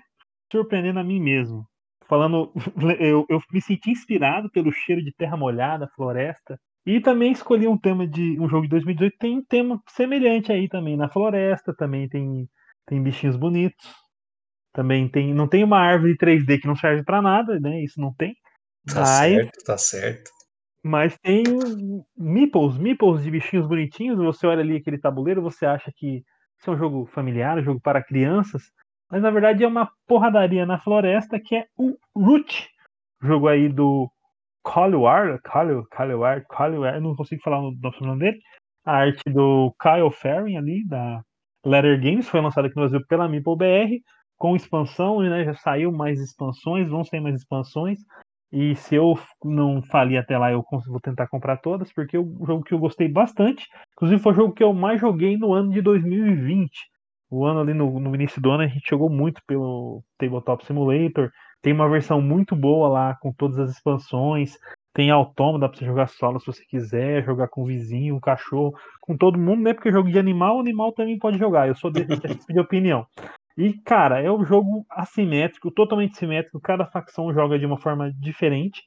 surpreendendo a mim mesmo. Falando, eu, eu me senti inspirado pelo cheiro de terra molhada, floresta. E também escolhi um tema de um jogo de 2018 tem um tema semelhante aí também na floresta, também tem tem bichinhos bonitos. Também tem, não tem uma árvore 3D que não serve pra nada, né? Isso não tem. Tá Mas, certo, tá certo. mas tem meeples, meeples de bichinhos bonitinhos. Você olha ali aquele tabuleiro, você acha que isso é um jogo familiar, um jogo para crianças, mas na verdade é uma porradaria na floresta que é o Root, jogo aí do Collywar, Colliw, Collywar, Collywar, não consigo falar o nome- dele. A arte do Kyle Ferrin ali da Letter Games foi lançado aqui no Brasil pela Meeple BR com expansão, né? Já saiu mais expansões, vão sair mais expansões. E se eu não falir até lá, eu vou tentar comprar todas, porque é um jogo que eu gostei bastante. Inclusive, foi o jogo que eu mais joguei no ano de 2020. O ano ali no, no início do ano, a gente jogou muito pelo Tabletop Simulator. Tem uma versão muito boa lá, com todas as expansões. Tem autômato, dá pra você jogar solo se você quiser, jogar com o vizinho, o cachorro, com todo mundo, né? Porque jogo de animal, animal também pode jogar. Eu sou desse tipo de opinião. E, cara, é um jogo assimétrico, totalmente simétrico. Cada facção joga de uma forma diferente.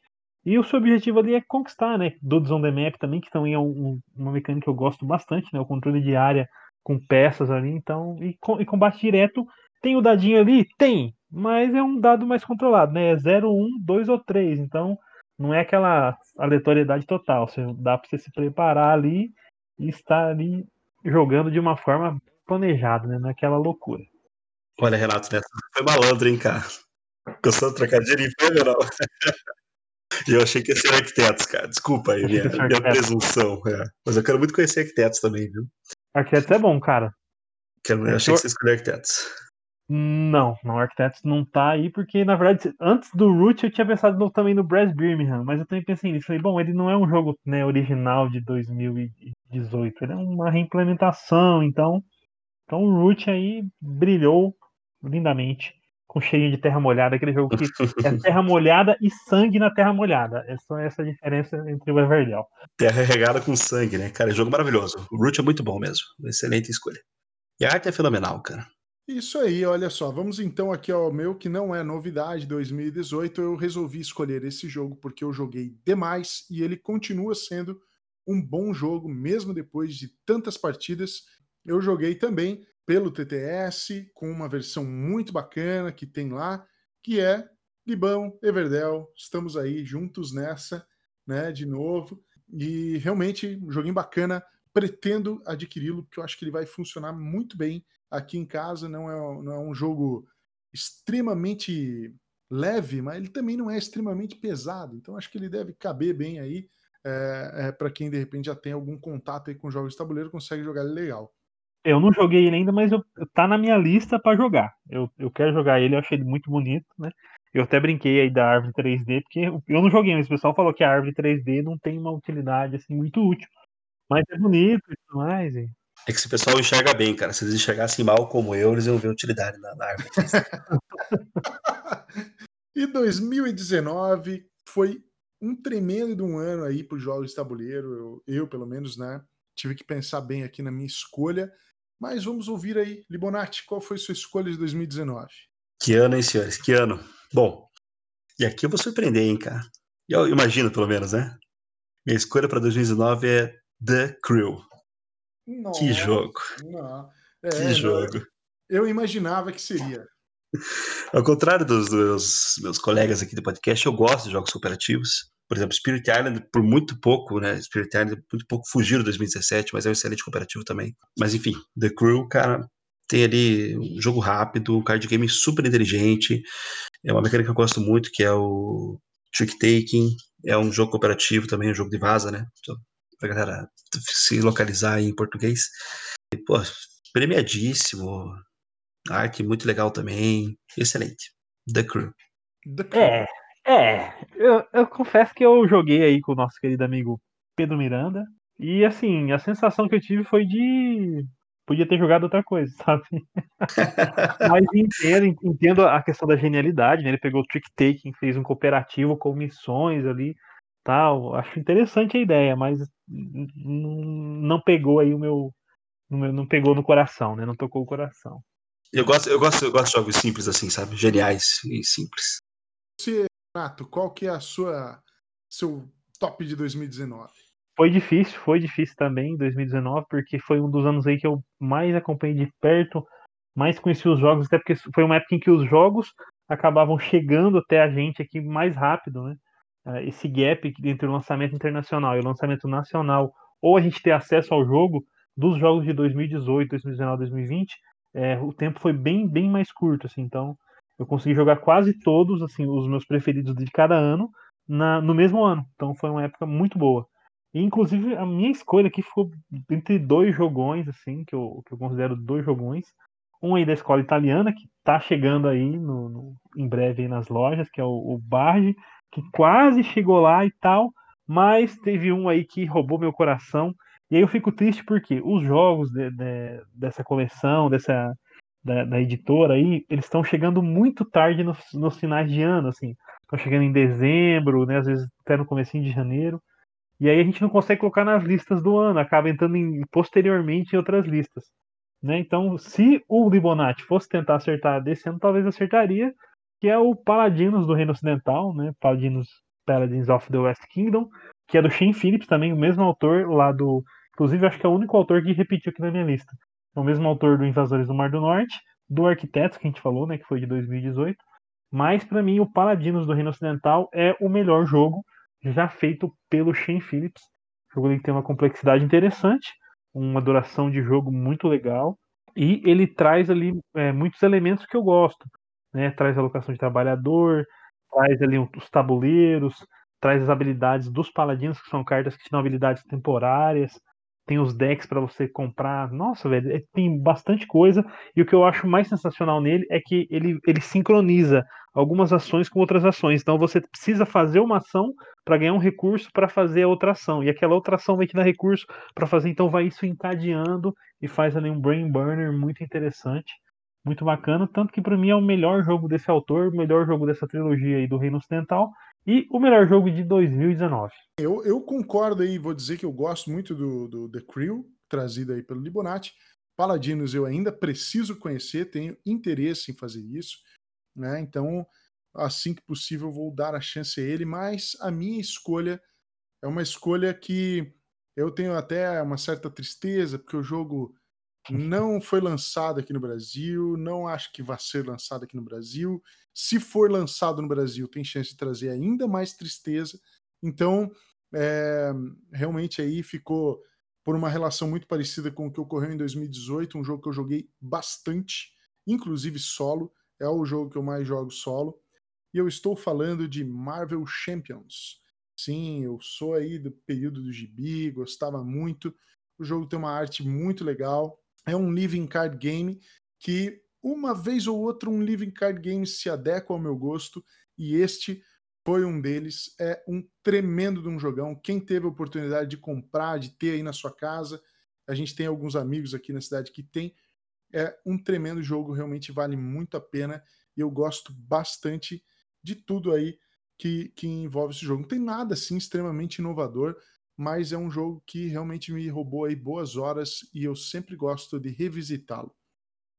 E o seu objetivo ali é conquistar, né? Dudes on the Map também, que também é um- um- uma mecânica que eu gosto bastante, né? O controle de área com peças ali, então. E, e combate direto. Tem o dadinho ali? Tem. Mas é um dado mais controlado, né? É 0, 1, 2 ou 3. Então, não é aquela aleatoriedade total. Você, dá pra você se preparar ali e estar ali jogando de uma forma planejada, né? Naquela loucura. Olha, Renato, nessa foi malandro, hein, cara? Gostou do trocadilho não? E eu achei que ia ser arquitetos, cara. Desculpa aí, minha, minha presunção. é. Mas eu quero muito conhecer arquitetos também, viu? Arquitetos é bom, cara. Quero, eu É, achei que você escolheu arquitetos. Não, não, Arquitetos não tá aí, porque na verdade, antes do Root eu tinha pensado no- também no Brass Birmingham, mas eu também pensei nisso. Falei, bom, ele não é um jogo né, original de 2018, ele é uma reimplementação, então, então o Root aí brilhou lindamente, com cheirinho de terra molhada, aquele jogo que é terra molhada e sangue na terra molhada. É só essa a diferença entre o Everdell. Terra regada com sangue, né? Cara, é jogo maravilhoso. O Root é muito bom mesmo. Excelente escolha. E a arte é fenomenal, cara. Isso aí, olha só. Vamos então aqui ao meu, que não é novidade 2018. Eu resolvi escolher esse jogo porque eu joguei demais e ele continua sendo um bom jogo, mesmo depois de tantas partidas. Eu joguei também pelo TTS, com uma versão muito bacana que tem lá, que é Libão, Everdell. Estamos aí juntos nessa, né, de novo. E realmente, um joguinho bacana. Pretendo adquiri-lo, porque eu acho que ele vai funcionar muito bem aqui em casa. Não é, não é um jogo extremamente leve, mas ele também não é extremamente pesado. Então acho que ele deve caber bem aí. É, é, para quem de repente já tem algum contato aí com jogos de tabuleiro, consegue jogar ele legal. Eu não joguei ele ainda, mas eu, tá na minha lista pra jogar. Eu, eu quero jogar ele, eu achei ele muito bonito, né? Eu até brinquei aí da árvore 3D, porque eu não joguei, mas o pessoal falou que a árvore 3D não tem uma utilidade assim muito útil. Mas é bonito e tudo mais. E... É que se o pessoal enxerga bem, cara. Se eles enxergassem mal como eu, eles iam ver utilidade na, na árvore. e 2019 foi um tremendo de um ano aí para os jogos de tabuleiro. Eu, eu, pelo menos, né? Tive que pensar bem aqui na minha escolha. Mas vamos ouvir aí, Libonati, qual foi sua escolha de 2019? Que ano, hein, senhores? Que ano. Bom, e aqui eu vou surpreender, hein, cara. Eu imagino, pelo menos, né? Minha escolha para 2019 é The Crew. Nossa, que jogo. É, que jogo. Eu imaginava que seria. Ao contrário dos, dos, meus colegas aqui do podcast, eu gosto de jogos cooperativos. Por exemplo, Spirit Island, por muito pouco, né? Spirit Island, muito pouco fugiu em 2017, mas é um excelente cooperativo também. Mas enfim, The Crew, cara, tem ali um jogo rápido, um card game super inteligente. É uma mecânica que eu gosto muito, que é o Trick Taking, é um jogo cooperativo também, um jogo de vaza, né? Pra galera se localizar em português. E, pô, premiadíssimo. Arte muito legal também. Excelente. The Crew. The Crew. É, é. Eu, eu confesso que eu joguei aí com o nosso querido amigo Pedro Miranda. E assim, a sensação que eu tive foi de. Podia ter jogado outra coisa, sabe? Mas entendo, entendo a questão da genialidade, né? Ele pegou o trick taking, fez um cooperativo com missões ali, tal. Acho interessante a ideia, mas não pegou aí o meu, não pegou no coração, né? Não tocou o coração. Eu gosto, eu gosto, eu gosto de jogos simples assim, sabe? Geniais e simples. Você, Renato, qual que é a sua seu top de 2019? Foi difícil, foi difícil também 2019, porque foi um dos anos aí que eu mais acompanhei de perto, mais conheci os jogos, até porque foi uma época em que os jogos acabavam chegando até a gente aqui mais rápido, né? Ah, esse gap entre o lançamento internacional e o lançamento nacional, ou a gente ter acesso ao jogo dos jogos de 2018, 2019, 2020, é, o tempo foi bem, bem mais curto, assim, então eu consegui jogar quase todos, assim, os meus preferidos de cada ano na, no mesmo ano, então foi uma época muito boa. E, inclusive, a minha escolha aqui ficou entre dois jogões, assim, que eu, que eu considero dois jogões. Um aí da escola italiana, que tá chegando aí no, no em breve aí nas lojas, que é o, o Barge, que quase chegou lá e tal, mas teve um aí que roubou meu coração. E aí eu fico triste porque os jogos de, de, dessa coleção, dessa da, da, editora aí, eles estão chegando muito tarde nos, nos finais de ano, assim. Estão chegando em dezembro, né? Às vezes até no comecinho de janeiro. E aí a gente não consegue colocar nas listas do ano, acaba entrando em, posteriormente em outras listas. Né? Então, se o Libonati fosse tentar acertar desse ano, talvez acertaria, que é o Paladinos do Reino Ocidental, né? Paladinos Paladins of the West Kingdom, que é do Shane Phillips, também o mesmo autor lá do. Inclusive, acho que é o único autor que repetiu aqui na minha lista. É o mesmo autor do Invasores do Mar do Norte, do Arquiteto, que a gente falou, né? Que foi de 2018. Mas, para mim, o Paladinos do Reino Ocidental é o melhor jogo já feito pelo Shane Phillips. O jogo tem uma complexidade interessante, uma duração de jogo muito legal, e ele traz ali é, muitos elementos que eu gosto. Né? Traz a locação de trabalhador, traz ali os tabuleiros, traz as habilidades dos paladinos, que são cartas que dão habilidades temporárias, tem os decks para você comprar. Nossa, velho, é, tem bastante coisa. E o que eu acho mais sensacional nele é que ele, ele sincroniza algumas ações com outras ações. Então você precisa fazer uma ação para ganhar um recurso para fazer a outra ação. E aquela outra ação vai te dar recurso para fazer, então vai isso encadeando e faz ali um brain burner muito interessante, muito bacana. Tanto que para mim é o melhor jogo desse autor, o melhor jogo dessa trilogia aí do Reino Ocidental e o melhor jogo de 2019. Eu, eu concordo aí, vou dizer que eu gosto muito do, do The Crew, trazido aí pelo Libonati. Paladinos eu ainda preciso conhecer, tenho interesse em fazer isso, né? Então assim que possível vou dar a chance a ele, mas a minha escolha é uma escolha que eu tenho até uma certa tristeza, porque o jogo não foi lançado aqui no Brasil, não acho que vai ser lançado aqui no Brasil. Se for lançado no Brasil, tem chance de trazer ainda mais tristeza. Então, é, realmente aí ficou por uma relação muito parecida com o que ocorreu em 2018, um jogo que eu joguei bastante, inclusive solo, é o jogo que eu mais jogo solo e eu estou falando de Marvel Champions. Sim, eu sou aí do período do gibi, gostava muito. O jogo tem uma arte muito legal. É um living card game que uma vez ou outra um living card game se adequa ao meu gosto e este foi um deles. É um tremendo de um jogão. Quem teve a oportunidade de comprar, de ter aí na sua casa, a gente tem alguns amigos aqui na cidade que tem. É um tremendo jogo, realmente vale muito a pena e eu gosto bastante de tudo aí que, que envolve esse jogo. Não tem nada assim extremamente inovador, mas é um jogo que realmente me roubou aí boas horas e eu sempre gosto de revisitá-lo.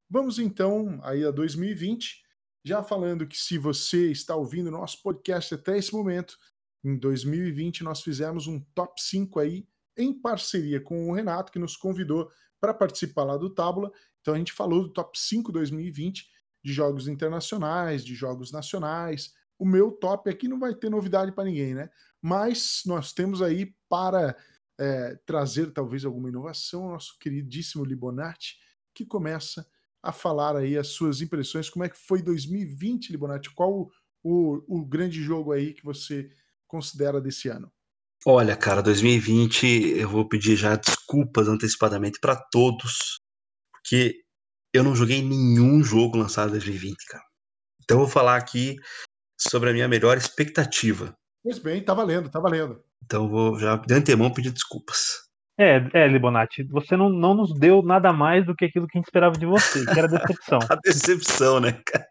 Vamos então aí a 2020, já falando que se você está ouvindo nosso podcast até esse momento, em 2020 nós fizemos um top 5 aí em parceria com o Renato, que nos convidou para participar lá do Tábula. Então a gente falou do top 5 2020 de jogos internacionais, de jogos nacionais. O meu top aqui não vai ter novidade para ninguém, né? Mas nós temos aí para é, trazer talvez alguma inovação o nosso queridíssimo Libonati, que começa a falar aí as suas impressões. Como é que foi 2020, Libonati? Qual o, o grande jogo aí que você considera desse ano? Olha, cara, 2020 eu vou pedir já desculpas antecipadamente para todos, porque eu não joguei nenhum jogo lançado em 2020, cara. Então eu vou falar aqui sobre a minha melhor expectativa. Pois bem, tá valendo, tá valendo. Então eu vou já de antemão pedir desculpas. É, é, Libonati, você não, não nos deu nada mais do que aquilo que a gente esperava de você, que era decepção. a decepção, né, cara?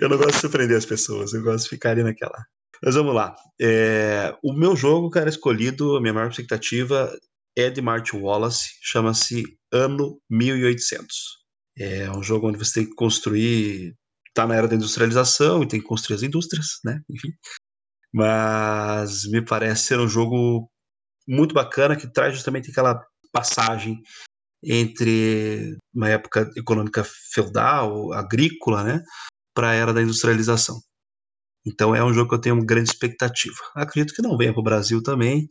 Eu não gosto de surpreender as pessoas, eu gosto de ficar ali naquela. Mas vamos lá. É, o meu jogo, cara, escolhido, a minha maior expectativa é de Martin Wallace, chama-se Ano 1800. É um jogo onde você tem que construir. Tá na era da industrialização e tem que construir as indústrias, né? Enfim. Mas me parece ser um jogo muito bacana que traz justamente aquela passagem entre uma época econômica feudal, agrícola, né, para a era da industrialização. Então é um jogo que eu tenho grande expectativa. Acredito que não venha para o Brasil também,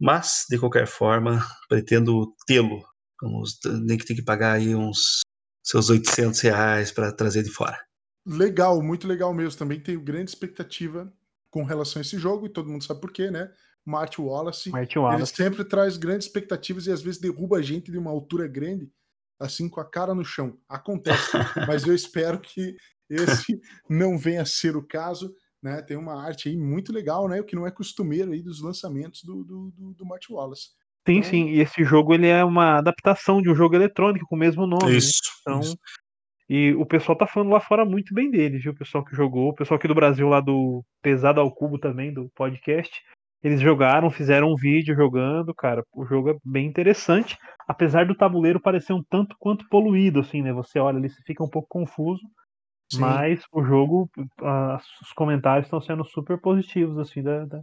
mas de qualquer forma pretendo tê-lo. Nem que tenha que pagar aí uns seus 800 reais para trazer de fora. Legal, muito legal mesmo. Também tenho grande expectativa com relação a esse jogo e todo mundo sabe por quê, né? Marty Wallace, Marty Wallace. ele sempre traz grandes expectativas e às vezes derruba a gente de uma altura grande, assim com a cara no chão. Acontece, mas eu espero que esse não venha a ser o caso. Né? Tem uma arte aí muito legal, né? O que não é costumeiro aí dos lançamentos do, do, do, do Marty Wallace. Sim, então... sim. E esse jogo ele é uma adaptação de um jogo eletrônico com o mesmo nome. Né? Isso. Né? Então, isso. E o pessoal tá falando lá fora muito bem dele, viu? O pessoal que jogou, o pessoal aqui do Brasil, lá do Pesado ao Cubo também, do podcast. Eles jogaram, fizeram um vídeo jogando, cara. O jogo é bem interessante, apesar do tabuleiro parecer um tanto quanto poluído, assim, né? Você olha ali, você fica um pouco confuso. Sim. Mas o jogo, os comentários estão sendo super positivos, assim, da, da,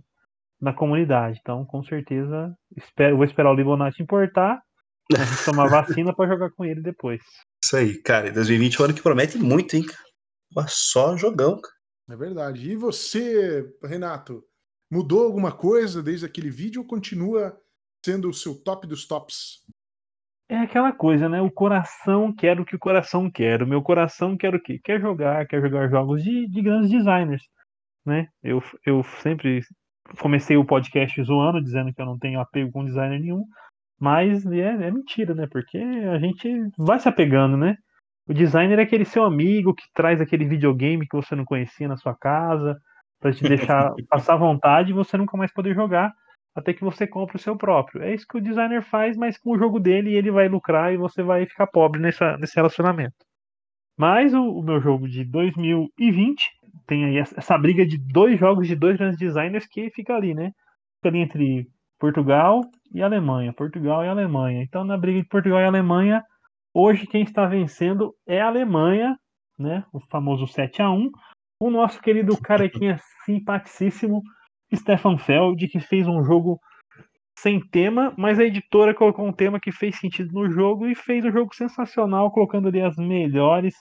da comunidade. Então, com certeza, espero, vou esperar o Libonati importar, a gente tomar vacina para jogar com ele depois. Isso aí, cara. E 2020 é um ano que promete muito, hein, cara? Só jogão, cara. É verdade. E você, Renato? Mudou alguma coisa desde aquele vídeo ou continua sendo o seu top dos tops? É aquela coisa, né? O coração quer o que o coração quer. O meu coração quer o quê? Quer jogar, quer jogar jogos de, de grandes designers, né? Eu, eu sempre comecei o podcast zoando, dizendo que eu não tenho apego com designer nenhum, mas é, é mentira, né? Porque a gente vai se apegando, né? O designer é aquele seu amigo que traz aquele videogame que você não conhecia na sua casa, para te deixar passar vontade e você nunca mais poder jogar até que você compre o seu próprio. É isso que o designer faz, mas com o jogo dele ele vai lucrar e você vai ficar pobre nessa, nesse relacionamento. Mas o, o meu jogo de 2020 tem aí essa briga de dois jogos de dois grandes designers que fica ali, né? Fica ali entre Portugal e Alemanha. Portugal e Alemanha. Então, na briga de Portugal e Alemanha, hoje quem está vencendo é a Alemanha, né? O famoso 7 a 1 o nosso querido carequinha simpaticíssimo Stefan Feld, que fez um jogo sem tema, mas a editora colocou um tema que fez sentido no jogo e fez um jogo sensacional, colocando ali as melhores,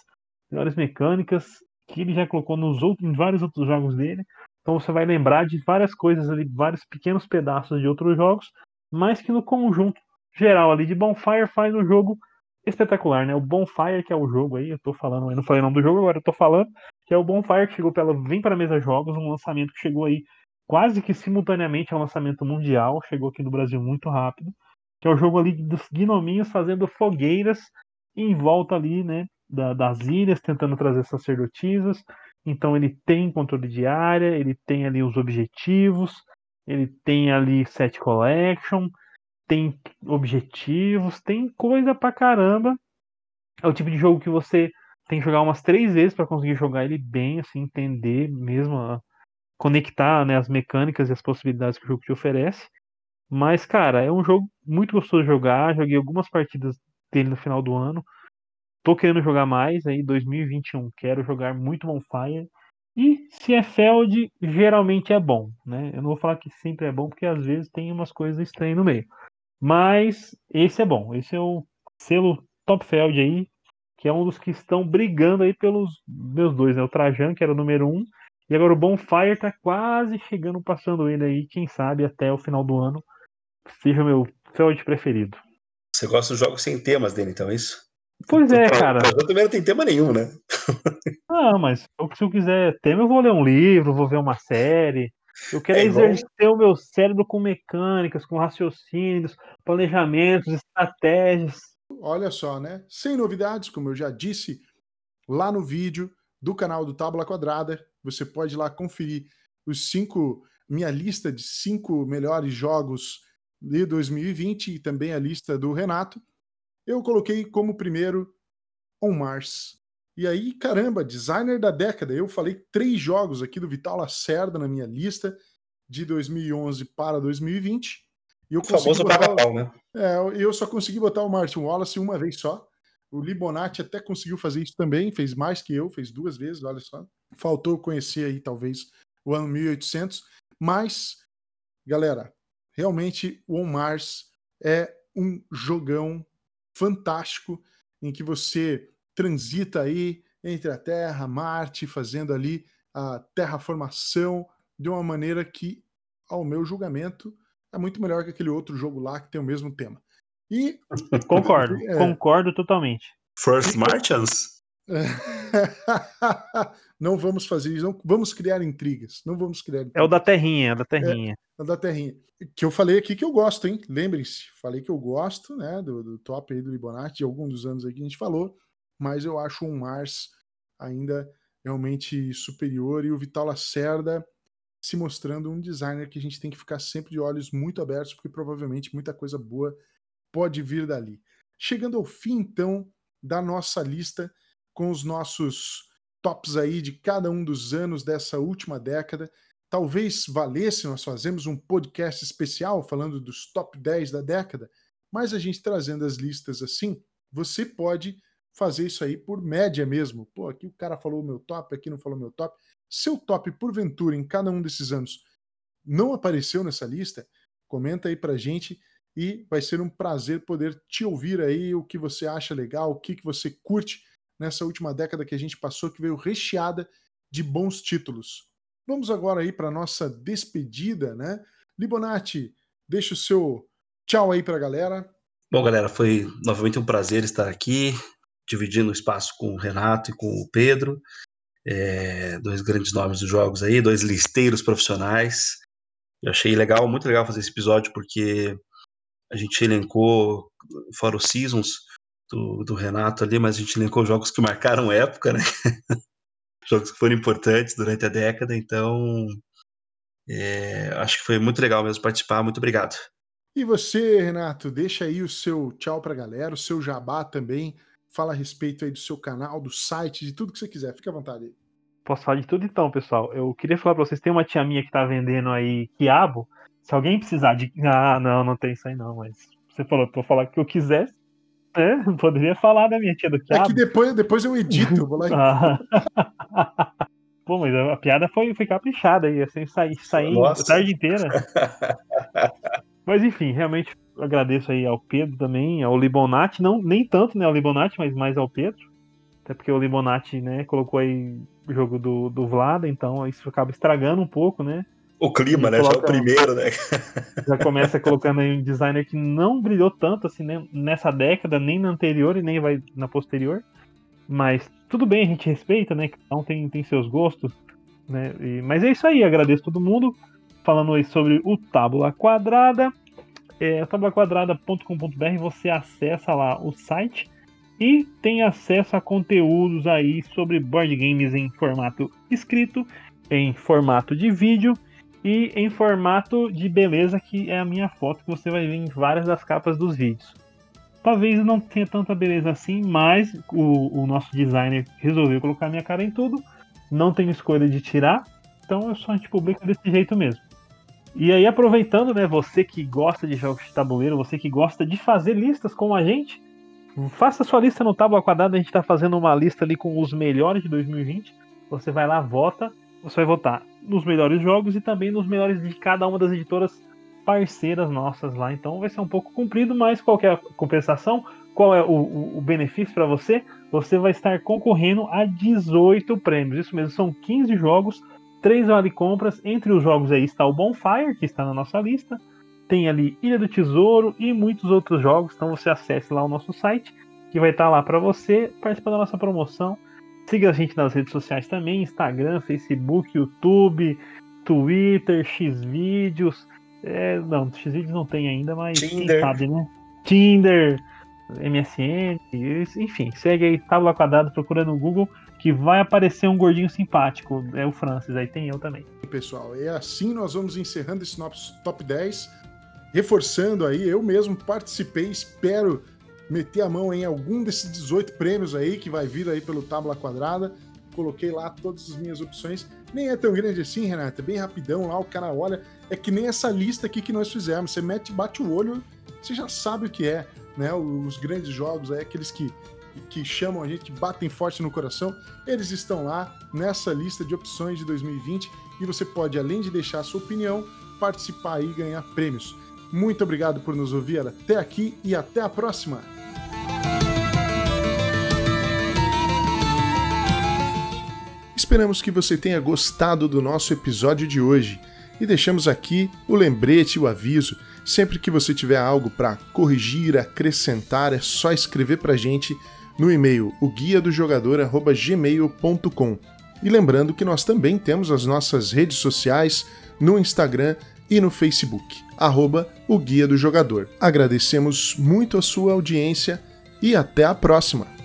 melhores mecânicas que ele já colocou nos outros, em vários outros jogos dele. Então você vai lembrar de várias coisas ali, vários pequenos pedaços de outros jogos, mas que no conjunto geral ali de Bonfire faz um jogo espetacular, né? O Bonfire, que é o jogo aí, eu tô falando, eu não falei o nome do jogo, agora eu tô falando, que é o Bonfire, que chegou pela Vem para Mesa Jogos, um lançamento que chegou aí quase que simultaneamente ao lançamento mundial, chegou aqui no Brasil muito rápido, que é o jogo ali dos gnominhos fazendo fogueiras em volta ali, né, da, das ilhas, tentando trazer sacerdotisas. Então ele tem controle de área, ele tem ali os objetivos, ele tem ali set collection, tem objetivos, tem coisa pra caramba. É o tipo de jogo que você tem que jogar umas três vezes para conseguir jogar ele bem, assim, entender mesmo, conectar né, as mecânicas e as possibilidades que o jogo te oferece. Mas, cara, é um jogo muito gostoso de jogar. Joguei algumas partidas dele no final do ano. Tô querendo jogar mais aí, 2021. Quero jogar muito Bonfire. E se é Feld, geralmente é bom, né? Eu não vou falar que sempre é bom, porque às vezes tem umas coisas estranhas no meio. Mas esse é bom. Esse é o selo Top Feld aí que é um dos que estão brigando aí pelos meus dois, né? O Trajan, que era o número um, e agora o Bonfire tá quase chegando, passando ele aí, quem sabe até o final do ano seja o meu Feld preferido. Você gosta dos jogos sem temas dele, então, é isso? Pois é, cara. Eu também não tem tema nenhum, né? Não, mas se eu quiser tema, eu vou ler um livro, vou ver uma série. Eu quero É exercer o meu cérebro com mecânicas, com raciocínios, planejamentos, estratégias. Olha só, né? Sem novidades, como eu já disse lá no vídeo do canal do Tábula Quadrada, você pode ir lá conferir os cinco, minha lista de cinco melhores jogos de 2020 e também a lista do Renato. Eu coloquei como primeiro On Mars. E aí, caramba, designer da década. Eu falei três jogos aqui do Vital Lacerda na minha lista de 2011 para 2020. E eu O famoso botar- paga-pau, né? é, eu só consegui botar o Martin Wallace uma vez só. O Libonati até conseguiu fazer isso também, fez mais que eu, fez duas vezes, olha só. Faltou conhecer aí, talvez, o ano 1800. Mas, galera, realmente o On Mars é um jogão fantástico em que você transita aí entre a Terra, Marte, fazendo ali a terraformação de uma maneira que, ao meu julgamento, é muito melhor que aquele outro jogo lá que tem o mesmo tema. E Concordo, É. concordo totalmente. First Martians? não vamos fazer isso, não vamos criar intrigas, não vamos criar É o intrigas. da terrinha, é o da terrinha. É o da terrinha. Que eu falei aqui que eu gosto, hein? Lembrem-se, falei que eu gosto, né, do, do top aí do Libonati, de algum dos anos aí que a gente falou, mas eu acho um Mars ainda realmente superior e o Vital Lacerda se mostrando um designer que a gente tem que ficar sempre de olhos muito abertos, porque provavelmente muita coisa boa pode vir dali. Chegando ao fim, então, da nossa lista com os nossos tops aí de cada um dos anos dessa última década. Talvez valesse nós fazemos um podcast especial falando dos top 10 da década, mas a gente trazendo as listas assim, você pode fazer isso aí por média mesmo. Pô, aqui o cara falou meu top, aqui não falou meu top. Seu top, porventura, em cada um desses anos não apareceu nessa lista, comenta aí pra gente e vai ser um prazer poder te ouvir aí o que você acha legal, o que, que você curte nessa última década que a gente passou, que veio recheada de bons títulos. Vamos agora aí para nossa despedida, né? Libonati, deixa o seu tchau aí para a galera. Bom, galera, foi novamente um prazer estar aqui, dividindo o espaço com o Renato e com o Pedro. É, dois grandes nomes dos jogos aí, dois listeiros profissionais. Eu achei legal, muito legal fazer esse episódio, porque a gente elencou, fora os Seasons do, do Renato ali, mas a gente elencou jogos que marcaram época, né? jogos que foram importantes durante a década, então é, acho que foi muito legal mesmo participar. Muito obrigado. E você, Renato, deixa aí o seu tchau para a galera, o seu jabá também. Fala a respeito aí do seu canal, do site, de tudo que você quiser. Fica à vontade aí. Posso falar de tudo então, pessoal. Eu queria falar pra vocês, tem uma tia minha que tá vendendo aí quiabo. Se alguém precisar de. Ah, não, não tem isso aí não, mas você falou pra eu falar o que eu quisesse. Né? Poderia falar da minha tia do É quiabo. que depois, depois eu edito, vou lá e Ah. Pô, mas a piada foi, foi caprichada aí, assim, sair, sair Nossa. a tarde inteira. Mas enfim, realmente agradeço aí ao Pedro também, ao Libonati, não nem tanto né, ao Libonati, mas mais ao Pedro. Até porque o Libonati, né, colocou aí o jogo do, do Vlada, então isso acaba estragando um pouco, né? O clima, né? Já é o Coloca- primeiro, né? Já começa colocando aí um designer que não brilhou tanto assim né, nessa década, nem na anterior e nem vai na posterior. Mas tudo bem, a gente respeita, né? Cada um tem, tem seus gostos. Né? E- mas é isso aí, agradeço todo mundo. Falando aí sobre o Tábula Quadrada. É, tabulaquadrada.com.br você acessa lá o site e tem acesso a conteúdos aí sobre board games em formato escrito, em formato de vídeo e em formato de beleza, que é a minha foto que você vai ver em várias das capas dos vídeos. Talvez não tenha tanta beleza assim, mas o, o nosso designer resolveu colocar minha cara em tudo. Não tenho escolha de tirar, então eu só a gente publica desse jeito mesmo. E aí, aproveitando, né, você que gosta de jogos de tabuleiro, você que gosta de fazer listas com a gente, faça sua lista no Tábua Quadrada. A gente está fazendo uma lista ali com os melhores de 2020. Você vai lá, vota, você vai votar nos melhores jogos e também nos melhores de cada uma das editoras parceiras nossas lá. Então vai ser um pouco comprido, mas qualquer compensação, qual é o, o, o benefício para você? Você vai estar concorrendo a 18 prêmios. Isso mesmo, são 15 jogos, 3 vale compras. Entre os jogos aí está o Bonfire, que está na nossa lista. Tem ali Ilha do Tesouro e muitos outros jogos. Então você acesse lá o nosso site que vai estar lá para você participar da nossa promoção. Siga a gente nas redes sociais também: Instagram, Facebook, YouTube, Twitter, Xvideos. É, não, Xvideos não tem ainda, mas Tinder. quem sabe, né? Tinder, MSN, enfim, segue aí Tábua Quadrada, procura no Google que vai aparecer um gordinho simpático. É o Francis, aí tem eu também. Pessoal, é assim nós vamos encerrando esse nosso top 10. Reforçando aí, eu mesmo participei, espero meter a mão em algum desses 18 prêmios aí que vai vir aí pelo Tábua Quadrada. Coloquei lá todas as minhas opções. Nem é tão grande assim, Renata, é bem rapidão lá, o cara olha. É que nem essa lista aqui que nós fizemos. Você mete, bate o olho, você já sabe o que é, né? Os grandes jogos aí, aqueles que que chamam a gente, batem forte no coração, eles estão lá nessa lista de opções de 2020 e você pode, além de deixar a sua opinião, participar e ganhar prêmios. Muito obrigado por nos ouvir até aqui e até a próxima! Esperamos que você tenha gostado do nosso episódio de hoje e deixamos aqui o lembrete o aviso. Sempre que você tiver algo para corrigir, acrescentar, é só escrever para a gente no e-mail o. E lembrando que nós também temos as nossas redes sociais no Instagram e no Facebook, arroba o Guia do Jogador. Agradecemos muito a sua audiência e até a próxima!